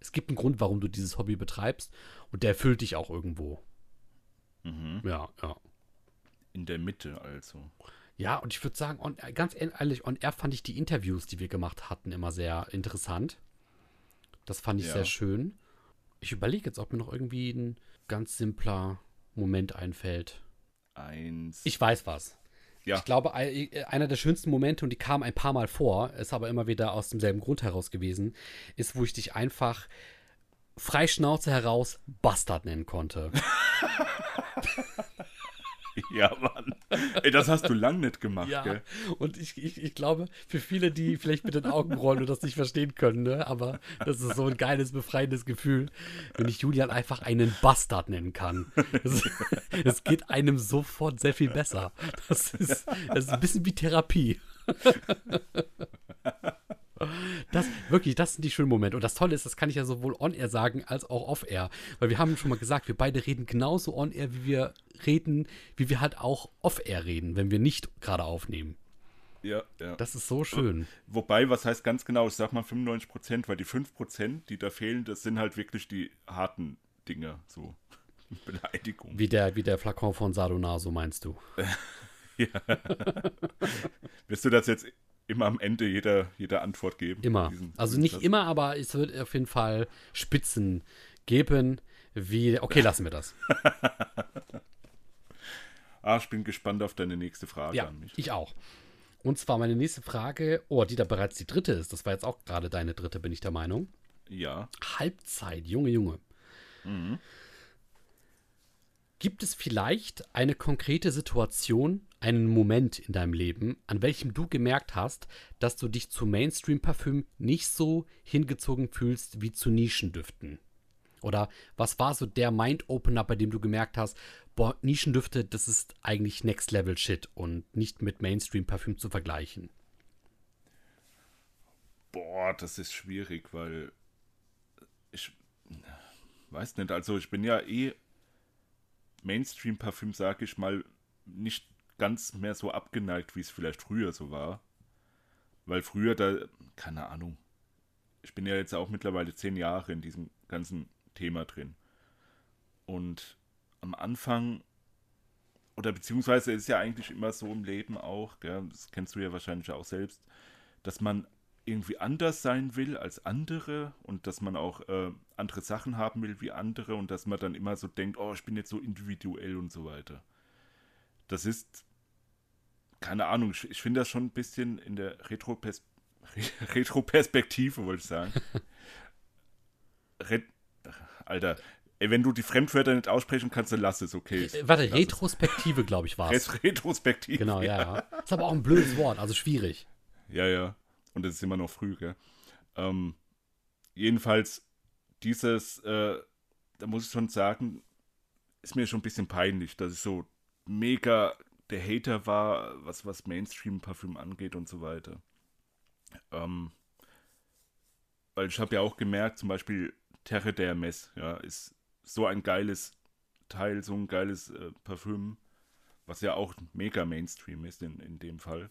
es gibt einen Grund, warum du dieses Hobby betreibst und der erfüllt dich auch irgendwo. Mhm. Ja, ja. In der Mitte also. Ja, und ich würde sagen, on, ganz ehrlich, on air fand ich die Interviews, die wir gemacht hatten, immer sehr interessant. Das fand ich Ja. sehr schön. Ich überlege jetzt, ob mir noch irgendwie ein ganz simpler Moment einfällt. Eins. Ich weiß was. Ja. Ich glaube, ei- einer der schönsten Momente, und die kam ein paar Mal vor, ist aber immer wieder aus demselben Grund heraus gewesen, ist, wo ich dich einfach frei Schnauze heraus Bastard nennen konnte. Ja, Mann. Ey, das hast du lang nicht gemacht, Ja, gell? und ich, ich, ich glaube, für viele, die vielleicht mit den Augen rollen und das nicht verstehen können, ne, aber das ist so ein geiles, befreiendes Gefühl, wenn ich Julian einfach einen Bastard nennen kann. Das geht einem sofort sehr viel besser. Das ist, das ist ein bisschen wie Therapie. Das, wirklich, das sind die schönen Momente. Und das Tolle ist, das kann ich ja sowohl on-air sagen als auch off-air. Weil wir haben schon mal gesagt, wir beide reden genauso on-air, wie wir reden, wie wir halt auch off-air reden, wenn wir nicht gerade aufnehmen. Ja, ja. Das ist so schön. Wobei, was heißt ganz genau, ich sag mal 95 Prozent, weil die 5 Prozent, die da fehlen, das sind halt wirklich die harten Dinge, so Beleidigung. Wie der, wie der Flakon von Sadona, so meinst du. Wirst du das jetzt immer am Ende jeder, jeder Antwort geben? Immer. Diesen- Also nicht immer, aber es wird auf jeden Fall Spitzen geben. Wie, okay, lassen wir das. Ah, ich bin gespannt auf deine nächste Frage Ja, an mich. ich auch. Und zwar meine nächste Frage, oh, die da bereits die dritte ist. Das war jetzt auch gerade deine dritte, bin ich der Meinung. Ja. Halbzeit, Junge, Junge. Gibt es vielleicht eine konkrete Situation, einen Moment in deinem Leben, an welchem du gemerkt hast, dass du dich zu Mainstream-Parfüm nicht so hingezogen fühlst wie zu Nischendüften? Oder was war so der Mind-Opener, bei dem du gemerkt hast, boah, Nischendüfte, das ist eigentlich Next-Level-Shit und nicht mit Mainstream-Parfüm zu vergleichen? Boah, das ist schwierig, weil ich weiß nicht, also ich bin ja eh Mainstream-Parfüm, sag ich mal, nicht ganz mehr so abgeneigt, wie es vielleicht früher so war. Weil früher da, keine Ahnung, ich bin ja jetzt auch mittlerweile zehn Jahre in diesem ganzen Thema drin. Und am Anfang, oder beziehungsweise ist ja eigentlich immer so im Leben auch, gell, das kennst du ja wahrscheinlich auch selbst, dass man irgendwie anders sein will als andere und dass man auch äh, andere Sachen haben will wie andere und dass man dann immer so denkt, oh, ich bin jetzt so individuell und so weiter. Das ist, keine Ahnung, ich, ich finde das schon ein bisschen in der Retropers Re- Retroperspektive, wollte ich sagen. Ret Alter, ey, wenn du die Fremdwörter nicht aussprechen kannst, dann lass es, okay. Äh, warte, Lass. Retrospektive, glaube ich, war es. Ret Retrospektive. Genau, ja, ja. Ist aber auch ein blödes Wort, also schwierig. Ja, ja. Und es ist immer noch früh, gell? Ähm, jedenfalls, dieses, äh, da muss ich schon sagen, ist mir schon ein bisschen peinlich, dass ich so mega der Hater war, was, was Mainstream-Parfüm angeht und so weiter. Ähm, weil ich habe ja auch gemerkt, zum Beispiel Terre d'Hermes, ja, ist so ein geiles Teil, so ein geiles äh, Parfüm, was ja auch mega Mainstream ist in, in dem Fall.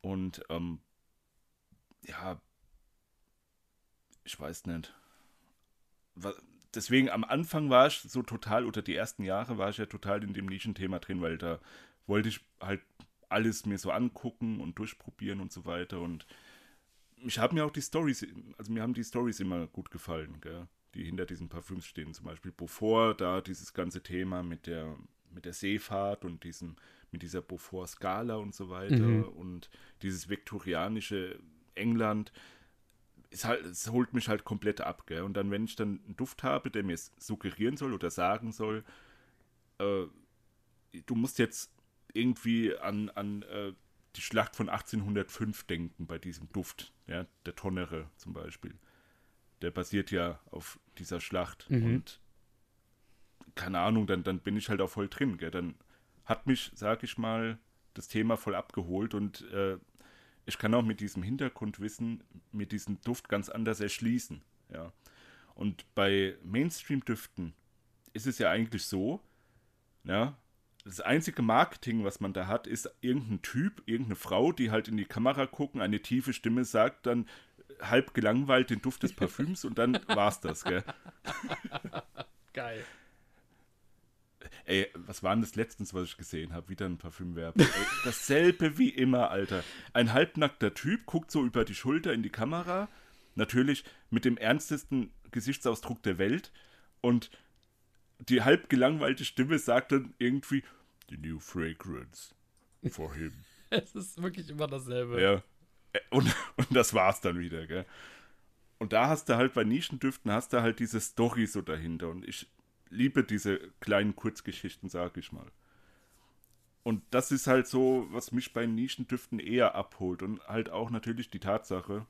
Und ähm, ja, ich weiß nicht. Deswegen am Anfang war ich so total, oder die ersten Jahre war ich ja total in dem Nischenthema drin, weil da wollte ich halt alles mir so angucken und durchprobieren und so weiter. Und ich habe mir auch die Stories, also mir haben die Stories immer gut gefallen, gell? die hinter diesen Parfüms stehen. Zum Beispiel Beaufort, da dieses ganze Thema mit der, mit der Seefahrt und diesem, mit dieser Beaufort-Skala und so weiter Mhm. und dieses viktorianische England. Es, halt, es holt mich halt komplett ab, gell? Und dann, wenn ich dann einen Duft habe, der mir suggerieren soll oder sagen soll, äh, du musst jetzt irgendwie an, an äh, die Schlacht von 1805 denken bei diesem Duft, ja, der Tonnere zum Beispiel. Der basiert ja auf dieser Schlacht und keine Ahnung, dann, dann bin ich halt auch voll drin, gell? Dann hat mich, sag ich mal, das Thema voll abgeholt und äh, ich kann auch mit diesem Hintergrundwissen mir diesen Duft ganz anders erschließen, ja. Und bei Mainstream-Düften ist es ja eigentlich so, ja, das einzige Marketing, was man da hat, ist irgendein Typ, irgendeine Frau, die halt in die Kamera gucken, eine tiefe Stimme sagt dann halb gelangweilt den Duft des Parfüms und dann war's das, gell? Geil. Ey, was war denn das letztens, was ich gesehen habe? Wieder ein Parfümwerbung. Ey, dasselbe wie immer, Alter. Ein halbnackter Typ guckt so über die Schulter in die Kamera, natürlich mit dem ernstesten Gesichtsausdruck der Welt und die halb gelangweilte Stimme sagt dann irgendwie The new fragrance for him. Es ist wirklich immer dasselbe. Ja. Und, und das war's dann wieder, gell? Und da hast du halt bei Nischendüften hast du halt diese Story so dahinter. Und ich liebe diese kleinen Kurzgeschichten, sag ich mal. Und das ist halt so, was mich bei Nischendüften eher abholt. Und halt auch natürlich die Tatsache,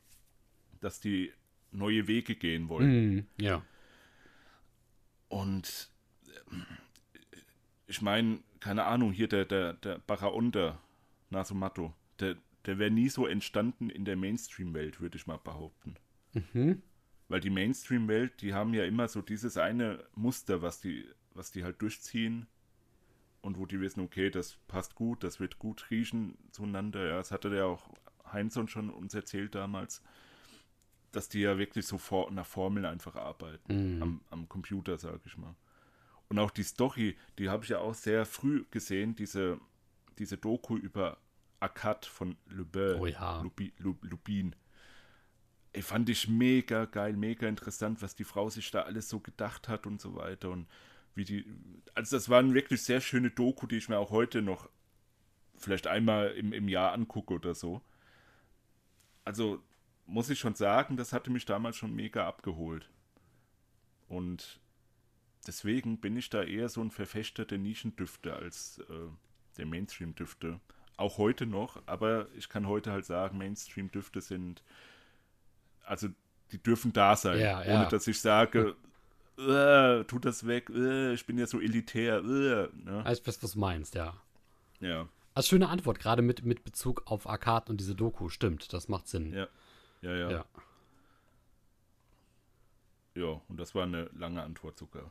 dass die neue Wege gehen wollen. Mhm, ja. Und ähm, ich meine, keine Ahnung, hier der, der, der Baraonda Nasumato, der, der wäre nie so entstanden in der Mainstream-Welt, würde ich mal behaupten. Mhm. Weil die Mainstream-Welt, die haben ja immer so dieses eine Muster, was die, was die halt durchziehen und wo die wissen, okay, das passt gut, das wird gut riechen zueinander. Ja, das hatte ja auch Heinzson schon uns erzählt damals, dass die ja wirklich so vor, nach Formeln einfach arbeiten. Am, am Computer, sage ich mal. Und auch die Story, die habe ich ja auch sehr früh gesehen, diese, diese Doku über Akkad von Lubin. Oh ja. Lubi, Lu, Lubin. Ey, fand ich mega geil, mega interessant, was die Frau sich da alles so gedacht hat und so weiter. Und wie die. Also, das war eine wirklich sehr schöne Doku, die ich mir auch heute noch vielleicht einmal im, im Jahr angucke oder so. Also, muss ich schon sagen, das hatte mich damals schon mega abgeholt. Und deswegen bin ich da eher so ein Verfechter der Nischendüfte als äh, der Mainstream-Düfte. Auch heute noch, aber ich kann heute halt sagen, Mainstream-Düfte sind, also die dürfen da sein, Ja, ohne ja. dass ich sage, äh, tut das weg, äh, ich bin ja so elitär, äh, ne? Du, was du meinst, ja. Ja, Also schöne Antwort, gerade mit, mit Bezug auf Arcade und diese Doku. Stimmt, das macht Sinn. ja, ja, ja, Ja. ja, und das war eine lange Antwort sogar.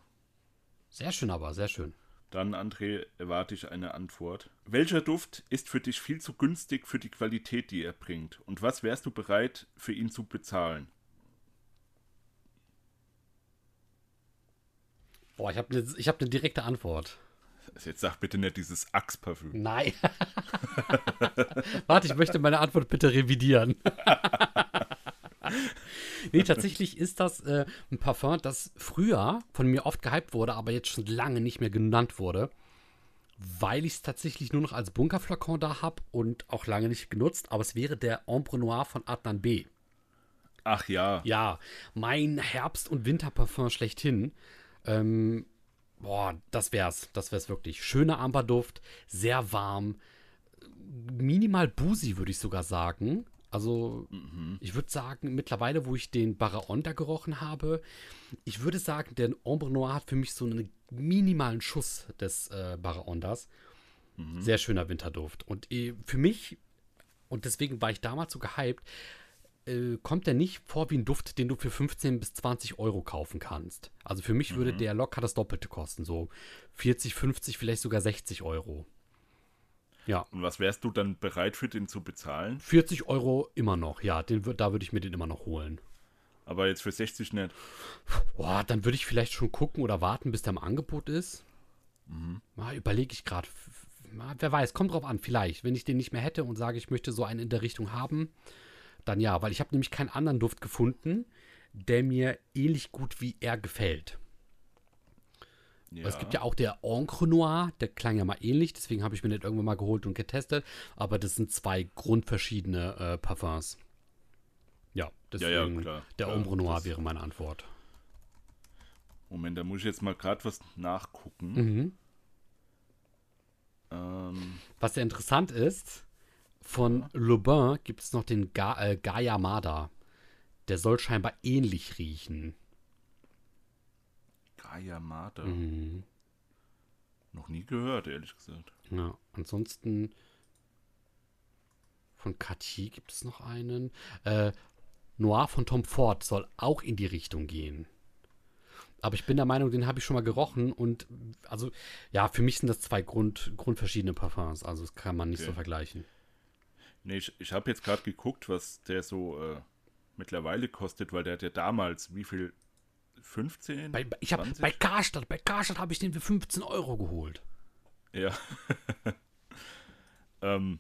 Sehr schön aber, sehr schön. Dann, André, erwarte ich eine Antwort. Welcher Duft ist für dich viel zu günstig für die Qualität, die er bringt? Und was wärst du bereit, für ihn zu bezahlen? Boah, ich habe eine hab ne direkte Antwort. Jetzt sag bitte nicht dieses Axe-Parfüm. Nein. Warte, ich möchte meine Antwort bitte revidieren. nee, tatsächlich ist das äh, ein Parfum, das früher von mir oft gehypt wurde, aber jetzt schon lange nicht mehr genannt wurde, weil ich es tatsächlich nur noch als Bunkerflakon da habe und auch lange nicht genutzt. Aber es wäre der Ombre Noir von Adnan B. Ach ja. Ja, mein Herbst- und Winterparfum schlechthin. Ähm, boah, das wär's. Das wär's wirklich. Schöner Amberduft, sehr warm, minimal boozy, würde ich sogar sagen. Also, ich würde sagen, mittlerweile, wo ich den Baraonda gerochen habe, ich würde sagen, der Ombre Noir hat für mich so einen minimalen Schuss des äh, Baraondas. Sehr schöner Winterduft. Und äh, für mich, und deswegen war ich damals so gehypt, äh, kommt der nicht vor wie ein Duft, den du für 15 bis 20 Euro kaufen kannst. Also für mich würde der locker das Doppelte kosten, so 40, 50, vielleicht sogar 60 Euro. Ja, Und was wärst du dann bereit für den zu bezahlen? 40 Euro immer noch, ja, den, da würde ich mir den immer noch holen. Aber jetzt für 60 nicht. Boah, dann würde ich vielleicht schon gucken oder warten, bis der im Angebot ist. Mhm. Mal überlege ich gerade. Wer weiß, kommt drauf an, vielleicht. Wenn ich den nicht mehr hätte und sage, ich möchte so einen in der Richtung haben, dann ja, weil ich habe nämlich keinen anderen Duft gefunden, der mir ähnlich gut wie er gefällt. Ja. Es gibt ja auch der Encre Noir, der klang ja mal ähnlich, deswegen habe ich mir den irgendwann mal geholt und getestet. Aber das sind zwei grundverschiedene äh, Parfums. Ja, deswegen ja, klar, der Ombre Noir wäre meine Antwort. Moment, da muss ich jetzt mal gerade was nachgucken. Mhm. Ähm, Was sehr interessant ist, Von Le Bain gibt es noch den Ga äh, Gaia Mada. Der soll scheinbar ähnlich riechen. Gaia Mata. Mhm. Noch nie gehört, ehrlich gesagt. Ja, ansonsten von Cartier gibt es noch einen. Äh, Noir von Tom Ford soll auch in die Richtung gehen. Aber ich bin der Meinung, den habe ich schon mal gerochen und also ja, für mich sind das zwei Grund, grundverschiedene Parfums. Also das kann man nicht Okay. so vergleichen. Nee, ich, ich habe jetzt gerade geguckt, was der so äh, mittlerweile kostet, weil der hat ja damals wie viel? 15? Bei, ich habe 20? bei Karstadt, bei Karstadt habe ich den für 15 Euro geholt. Ja. ähm,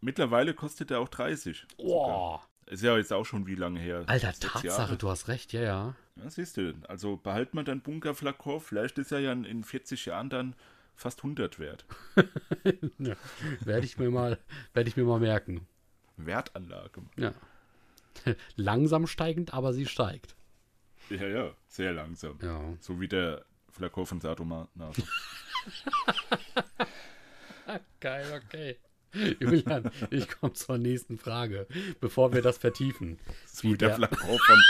mittlerweile kostet er auch 30. Oh, Ist ja jetzt auch schon wie lange her? Alter, Tatsache, Jahre. du hast recht, ja, ja. Ja, siehst du. Also behalt mal dein Bunkerflakon. Vielleicht ist er ja in 40 Jahren dann fast 100 wert. ja. Werde ich mir mal, werde ich mir mal merken. Wertanlage. Ja. Langsam steigend, aber sie steigt. Ja, ja. Sehr langsam. Ja. So wie der Flakon von Sadomaso. Geil, okay. Julian, ich komme zur nächsten Frage, bevor wir das vertiefen. So wie der der- Flakon von.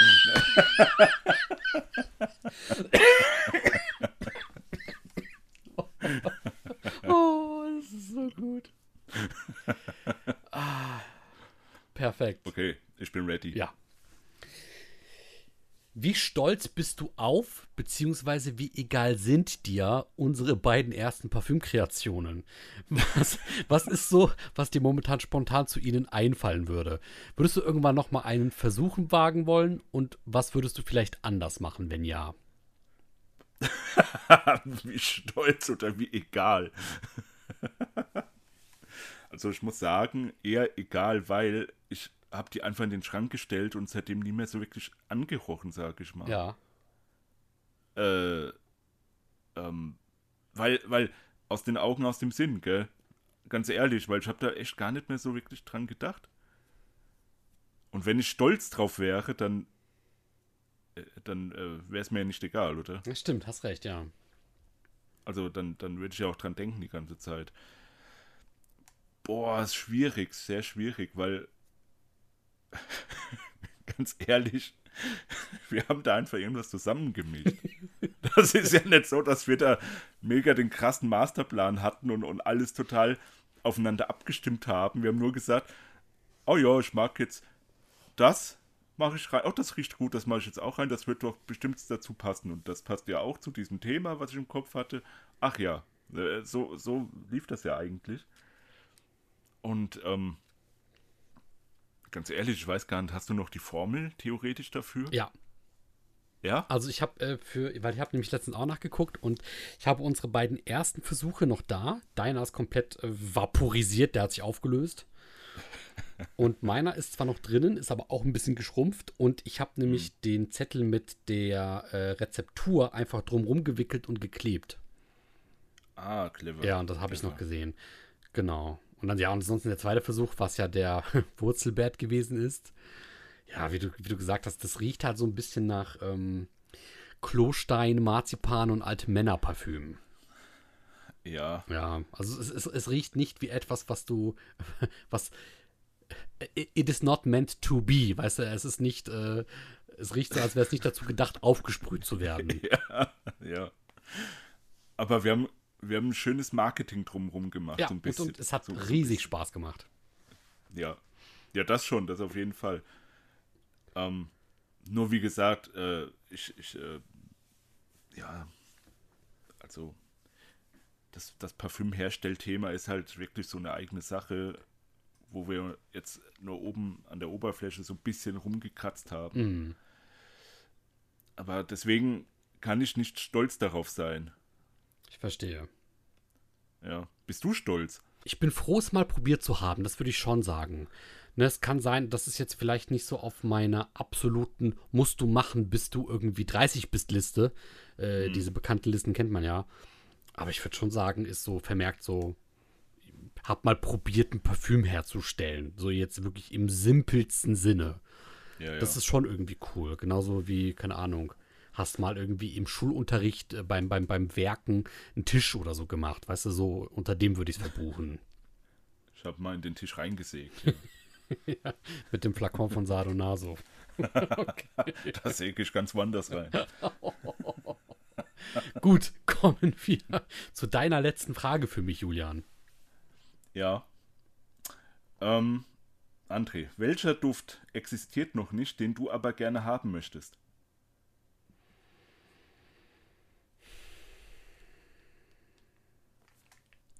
Oh, das ist so gut. ah, perfekt. Okay, ich bin ready. Ja. Wie stolz bist du auf, beziehungsweise wie egal sind dir unsere beiden ersten Parfümkreationen? Was, was ist so, was dir momentan spontan zu ihnen einfallen würde? Würdest du irgendwann noch mal einen Versuchen wagen wollen? Und was würdest du vielleicht anders machen, wenn ja? wie stolz oder wie egal. also ich muss sagen, eher egal, weil habe die einfach in den Schrank gestellt und seitdem nie mehr so wirklich angerochen, sage ich mal. Ja. Äh, ähm, weil, weil aus den Augen, aus dem Sinn, gell? Ganz ehrlich, weil ich habe da echt gar nicht mehr so wirklich dran gedacht. Und wenn ich stolz drauf wäre, dann, äh, dann äh, wäre es mir ja nicht egal, oder? Das stimmt, hast recht, ja. Also dann, dann würde ich ja auch dran denken die ganze Zeit. Boah, ist schwierig, sehr schwierig, weil ganz ehrlich, wir haben da einfach irgendwas zusammengemischt. Das ist ja nicht so, dass wir da mega den krassen Masterplan hatten und, und alles total aufeinander abgestimmt haben. Wir haben nur gesagt, oh ja, ich mag jetzt das, mache ich rein. Oh, das riecht gut, das mache ich jetzt auch rein. Das wird doch bestimmt dazu passen. Und das passt ja auch zu diesem Thema, was ich im Kopf hatte. Ach ja, äh, so, so lief das ja eigentlich. Und ähm, ganz ehrlich, ich weiß gar nicht, hast du noch die Formel theoretisch dafür? Ja, Ja? Also ich habe äh, für, weil ich habe nämlich letztens auch nachgeguckt und ich habe unsere beiden ersten Versuche noch da. Deiner ist komplett äh, vaporisiert, der hat sich aufgelöst. Und meiner ist zwar noch drinnen, ist aber auch ein bisschen geschrumpft und ich habe nämlich den Zettel mit der äh, Rezeptur einfach drumrum gewickelt und geklebt. Ah, clever. Ja, und das habe ich noch gesehen. Genau. Und dann, ja, und ansonsten der zweite Versuch, was ja der Wurzelbert gewesen ist. Ja, wie du, wie du gesagt hast, das riecht halt so ein bisschen nach ähm, Klostein, Marzipan und alte Männerparfüm. Ja, Ja, also es, es, es riecht nicht wie etwas, was du, was, it it is not meant to be, weißt du, es ist nicht, äh, es riecht so, als wäre es nicht dazu gedacht, aufgesprüht zu werden. ja. Aber wir haben, wir haben ein schönes Marketing drumherum gemacht. Ja, so ein und, bisschen. und es hat so, riesig Spaß gemacht. Ja. Ja, das schon, das auf jeden Fall. Ähm, nur wie gesagt, äh, ich, ich äh, ja, also das, das Parfümherstellthema ist halt wirklich so eine eigene Sache, wo wir jetzt nur oben an der Oberfläche so ein bisschen rumgekratzt haben. Mhm. Aber deswegen kann ich nicht stolz darauf sein. Ich verstehe. Ja. Bist du stolz? Ich bin froh, es mal probiert zu haben, das würde ich schon sagen. Ne, es kann sein, dass es jetzt vielleicht nicht so auf meiner absoluten musst du machen, bis du irgendwie 30 bist Liste. Äh, Diese bekannten Listen kennt man ja. Aber ich würde schon sagen, ist so vermerkt so, hab mal probiert, ein Parfüm herzustellen. So jetzt wirklich im simpelsten Sinne. Ja, ja. Das ist schon irgendwie cool. Genauso wie, keine Ahnung, hast mal irgendwie im Schulunterricht äh, beim, beim, beim Werken einen Tisch oder so gemacht. Weißt du, so unter dem würde ich es verbuchen. Ich habe mal in den Tisch reingesägt. Ja. Mit dem Flakon von Sardonaso. Da säge ich ganz woanders rein. Gut, kommen wir zu deiner letzten Frage für mich, Julian. Ja. Ähm, André, welcher Duft existiert noch nicht, den du aber gerne haben möchtest?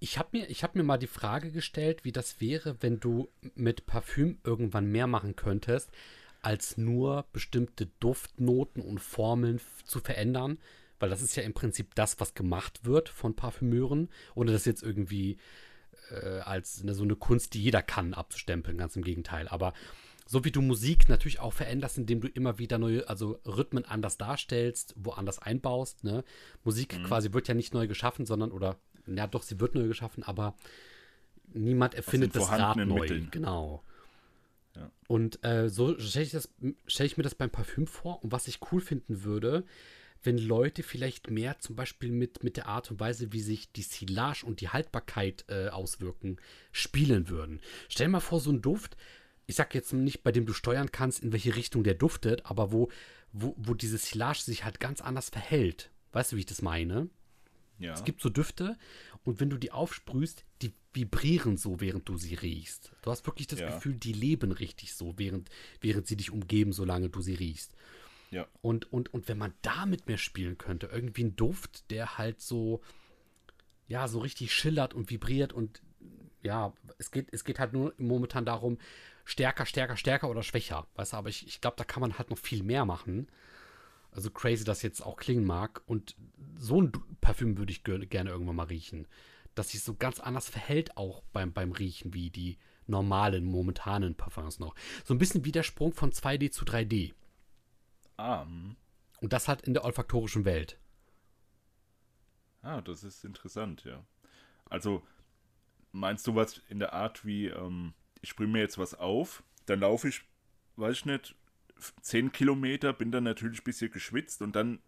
Ich habe mir, ich hab mir mal die Frage gestellt, wie das wäre, wenn du mit Parfüm irgendwann mehr machen könntest, als nur bestimmte Duftnoten und Formeln zu verändern. Weil das ist ja im Prinzip das, was gemacht wird von Parfümeuren, ohne das jetzt irgendwie äh, als eine, so eine Kunst, die jeder kann, abzustempeln. Ganz im Gegenteil. Aber so wie du Musik natürlich auch veränderst, indem du immer wieder neue, also Rhythmen anders darstellst, woanders einbaust. Ne? Musik quasi wird ja nicht neu geschaffen, sondern, oder, ja doch, sie wird neu geschaffen, aber niemand erfindet das Rad neu. Mitteln. Genau. Ja. Und äh, so stelle ich, stell ich mir das beim Parfüm vor. Und was ich cool finden würde, wenn Leute vielleicht mehr zum Beispiel mit, mit der Art und Weise, wie sich die Silage und die Haltbarkeit äh, auswirken, spielen würden. Stell dir mal vor, so ein Duft, ich sag jetzt nicht, bei dem du steuern kannst, in welche Richtung der duftet, aber wo, wo, wo diese Silage sich halt ganz anders verhält. Weißt du, wie ich das meine? Ja. Es gibt so Düfte und wenn du die aufsprühst, die vibrieren so, während du sie riechst. Du hast wirklich das Ja. Gefühl, die leben richtig so, während, während sie dich umgeben, solange du sie riechst. ja. Und, und, und wenn man damit mehr spielen könnte, irgendwie ein Duft, der halt so, ja, so richtig schillert und vibriert und ja, es geht, es geht halt nur momentan darum, stärker, stärker, stärker oder schwächer. Weißt du, aber ich, ich glaube, da kann man halt noch viel mehr machen. Also crazy, das jetzt auch klingen mag. Und so ein Parfüm würde ich gern- gerne irgendwann mal riechen. Dass sich so ganz anders verhält auch beim, beim Riechen wie die normalen, momentanen Parfums noch. So ein bisschen wie der Sprung von 2D zu 3D. Ah, hm. Und das halt in der olfaktorischen Welt. ah, das ist interessant, ja. Also, meinst du was in der Art wie, ähm, ich sprühe mir jetzt was auf, dann laufe ich, weiß ich nicht, 10 Kilometer, bin dann natürlich ein bisschen geschwitzt und dann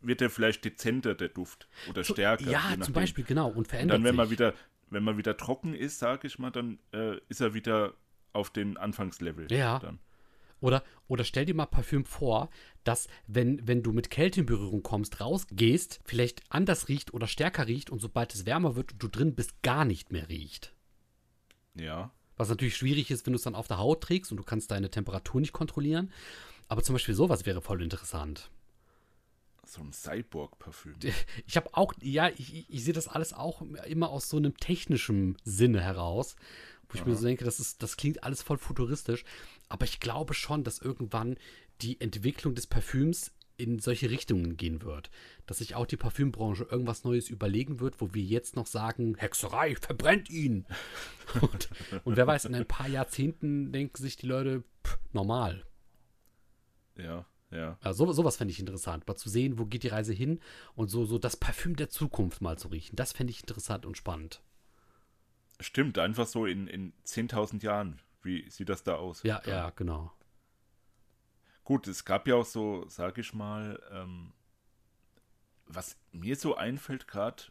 wird er vielleicht dezenter, der Duft. Oder stärker. je Ja, zum. Beispiel, genau. Und Und verändert dann, wenn sich. man wieder, wenn man wieder trocken ist, sage ich mal, dann äh, ist er wieder auf den Anfangslevel. Ja. Dann. Oder, oder stell dir mal Parfüm vor, dass, wenn, wenn du mit Kälte in Berührung kommst, rausgehst, vielleicht anders riecht oder stärker riecht und sobald es wärmer wird und du drin bist, gar nicht mehr riecht. Ja. Was natürlich schwierig ist, wenn du es dann auf der Haut trägst und du kannst deine Temperatur nicht kontrollieren. Aber zum Beispiel sowas wäre voll interessant. So ein Cyborg-Parfüm. Ich habe auch, ja, ich, ich- sehe das alles auch immer aus so einem technischen Sinne heraus, wo ich mir so denke, das, ist, das klingt alles voll futuristisch. Aber ich glaube schon, dass irgendwann die Entwicklung des Parfüms in solche Richtungen gehen wird. Dass sich auch die Parfümbranche irgendwas Neues überlegen wird, wo wir jetzt noch sagen, Hexerei, verbrennt ihn. und, und wer weiß, in ein paar Jahrzehnten denken sich die Leute, pff, normal. Ja, ja. Ja, so, sowas fände ich interessant, mal zu sehen, wo geht die Reise hin und so, so das Parfüm der Zukunft mal zu riechen. Das fände ich interessant und spannend. Stimmt, einfach so in, in 10.000 Jahren. Wie sieht das da aus? Ja, ja, genau. Gut, es gab ja auch so, sag ich mal, ähm, was mir so einfällt gerade,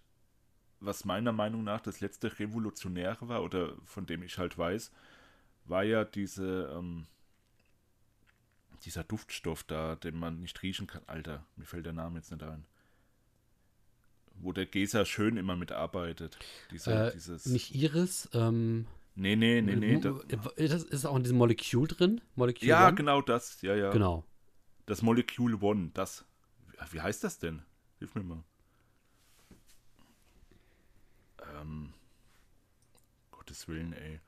was meiner Meinung nach das letzte Revolutionäre war, oder von dem ich halt weiß, war ja diese, ähm, dieser Duftstoff da, den man nicht riechen kann. Alter, mir fällt der Name jetzt nicht ein. Wo der Gesa schön immer mitarbeitet. Diese, Äh, dieses. nicht Iris, ähm, nee, nee, nee, nee. Ist das ist auch in diesem Molekül drin? Molekül ja, One? genau das. Ja, ja. Genau. Das Molekül One, das. Wie heißt das denn? Hilf mir mal. Ähm, Gottes Willen, ey.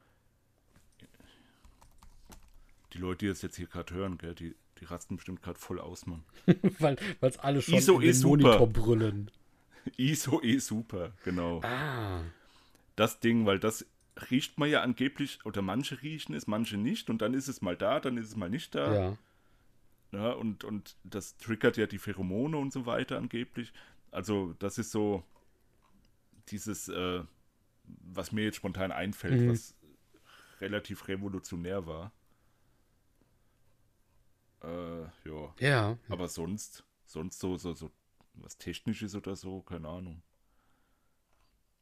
Die Leute, die das jetzt hier gerade hören, gell, die, die rasten bestimmt gerade voll aus, Mann. Weil es alle schon ISO in den ist super. Monitor brüllen. ISO eh super, genau. Ah. Das Ding, weil das riecht man ja angeblich, oder manche riechen es, manche nicht, und dann ist es mal da, dann ist es mal nicht da. Ja. Ja, und, und das triggert ja die Pheromone und so weiter angeblich. Also das ist so dieses, äh, was mir jetzt spontan einfällt, Mhm. was relativ revolutionär war. Äh, ja. Ja. Aber sonst, sonst so, so, so was Technisches oder so, keine Ahnung.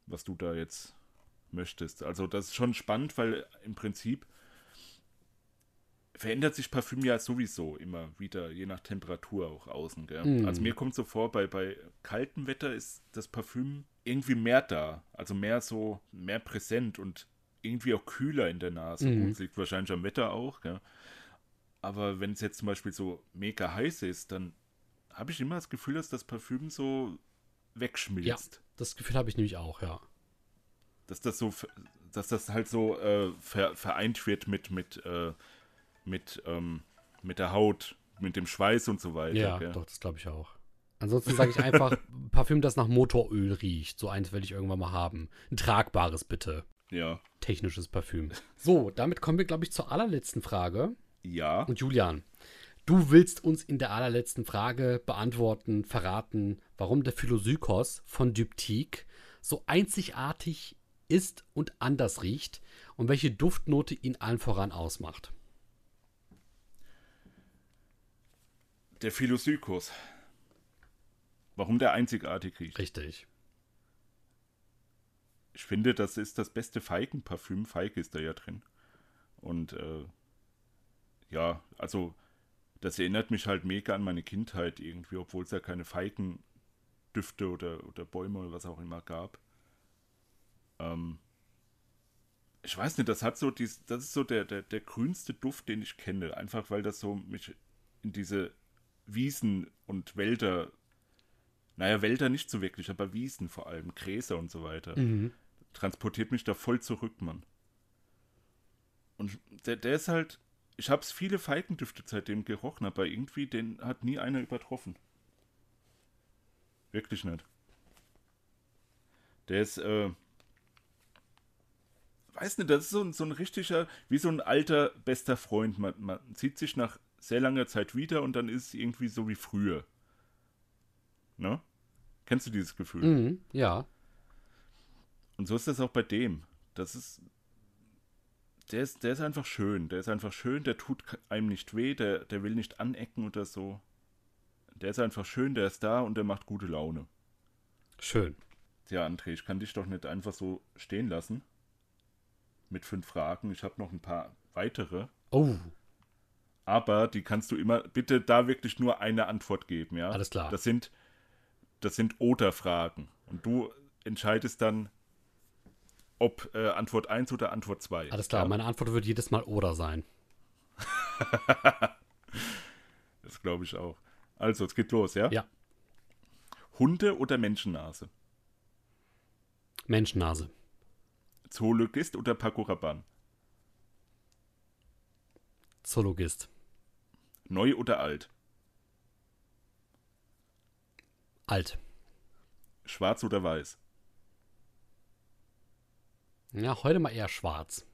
Was du da jetzt möchtest. Also das ist schon spannend, weil im Prinzip verändert sich Parfüm ja sowieso immer wieder, je nach Temperatur auch außen. Mm. Also mir kommt so vor, bei, bei kaltem Wetter ist das Parfüm irgendwie mehr da, also mehr so, mehr präsent und irgendwie auch kühler in der Nase. Mhm. Gut, liegt wahrscheinlich am Wetter auch, gell? Aber wenn es jetzt zum Beispiel so mega heiß ist, dann habe ich immer das Gefühl, dass das Parfüm so wegschmilzt. Das Gefühl habe ich nämlich auch, ja. Dass das so, dass das halt so äh, ver, vereint wird mit, mit, äh, mit, ähm, mit der Haut, mit dem Schweiß und so weiter. Ja, gell? doch, das glaube ich auch. Ansonsten sage ich einfach Parfüm, das nach Motoröl riecht. So eins will ich irgendwann mal haben. Ein tragbares bitte. Ja. Technisches Parfüm. So, damit kommen wir, glaube ich, zur allerletzten Frage. Ja. Und Julian, du willst uns in der allerletzten Frage beantworten, verraten, warum der Philosykos von Dyptyque so einzigartig ist und anders riecht und welche Duftnote ihn allen voran ausmacht. Der Philosykos. Warum der einzigartig riecht? Richtig. Ich finde, das ist das beste Feigenparfüm. Feige ist da ja drin. Und äh, ja, also das erinnert mich halt mega an meine Kindheit irgendwie, obwohl es ja keine Feigendüfte oder, oder Bäume oder was auch immer gab. Ähm, ich weiß nicht, das hat so dies, das ist so der, der, der grünste Duft, den ich kenne. Einfach weil das so mich in diese Wiesen und Wälder, naja, Wälder nicht so wirklich, aber Wiesen vor allem, Gräser und so weiter Mhm. transportiert mich da voll zurück, Mann. Und der, der ist halt, ich hab's viele Feigendüfte seitdem gerochen, aber irgendwie den hat nie einer übertroffen. Wirklich nicht. Der ist, äh, weiß nicht, das ist so, ein- so ein richtiger, wie so ein alter, bester Freund. Man, man sieht sich nach sehr langer Zeit wieder und dann ist es irgendwie so wie früher. Ne? Kennst du dieses Gefühl? Mhm. Ja. Und so ist das auch bei dem. Das ist. Der ist, der ist einfach schön. Der ist einfach schön, der tut einem nicht weh, der, der will nicht anecken oder so. Der ist einfach schön, der ist da und der macht gute Laune. Schön. Tja, André, ich kann dich doch nicht einfach so stehen lassen. Mit fünf Fragen. Ich habe noch ein paar weitere. Oh, Aber die kannst du immer, bitte da wirklich nur eine Antwort geben, ja? Alles klar. Das sind, das sind Oder-Fragen. Und du entscheidest dann, ob äh, Antwort 1 oder Antwort 2. alles klar. Ja? Meine Antwort wird jedes Mal oder sein. Das glaube ich auch. Also, es geht los, ja? Ja. Hunde- oder Menschennase? Menschennase. Zoologist oder Paco Rabanne? Zoologist. Neu oder alt? Alt. Schwarz oder weiß? Ja, heute mal eher schwarz.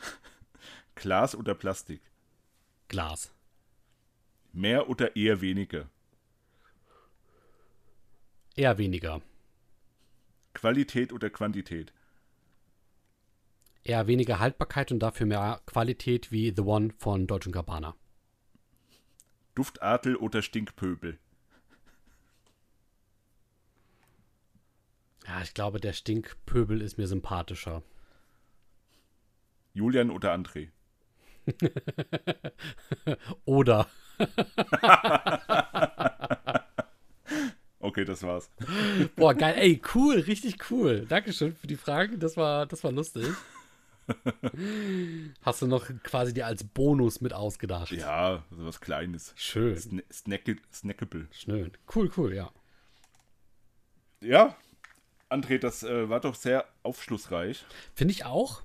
Glas oder Plastik? Glas. Mehr oder eher weniger? Eher weniger. Qualität oder Quantität? Eher weniger Haltbarkeit und dafür mehr Qualität wie The One von Deutsche Gabbana. Duftartel oder Stinkpöbel? Ja, ich glaube, der Stinkpöbel ist mir sympathischer. Julian oder André? Oder. Okay, das war's. Boah, geil. Ey, cool, richtig cool. Dankeschön für die Fragen. Das war, das war lustig. Hast du noch quasi dir als Bonus mit ausgedacht? Ja, so was Kleines. Schön. Sna snack snackable. Schön. Cool, cool, ja. Ja, André, das äh, war doch sehr aufschlussreich Finde ich auch.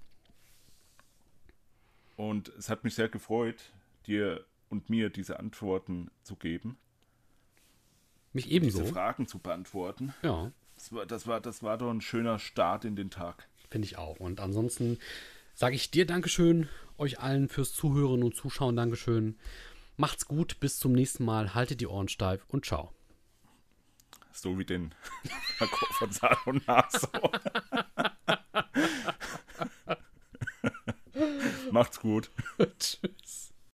und es hat mich sehr gefreut, dir und mir diese Antworten zu geben, Mich diese ebenso. Fragen zu beantworten. Ja, Das war, das, war, das war doch ein schöner Start in den Tag. Finde ich auch. Und ansonsten sage ich dir Dankeschön, euch allen fürs Zuhören und Zuschauen Dankeschön. Macht's gut, bis zum nächsten Mal. Haltet die Ohren steif und ciao. So wie den Marco von Salo Naso. Macht's gut. Tschüss.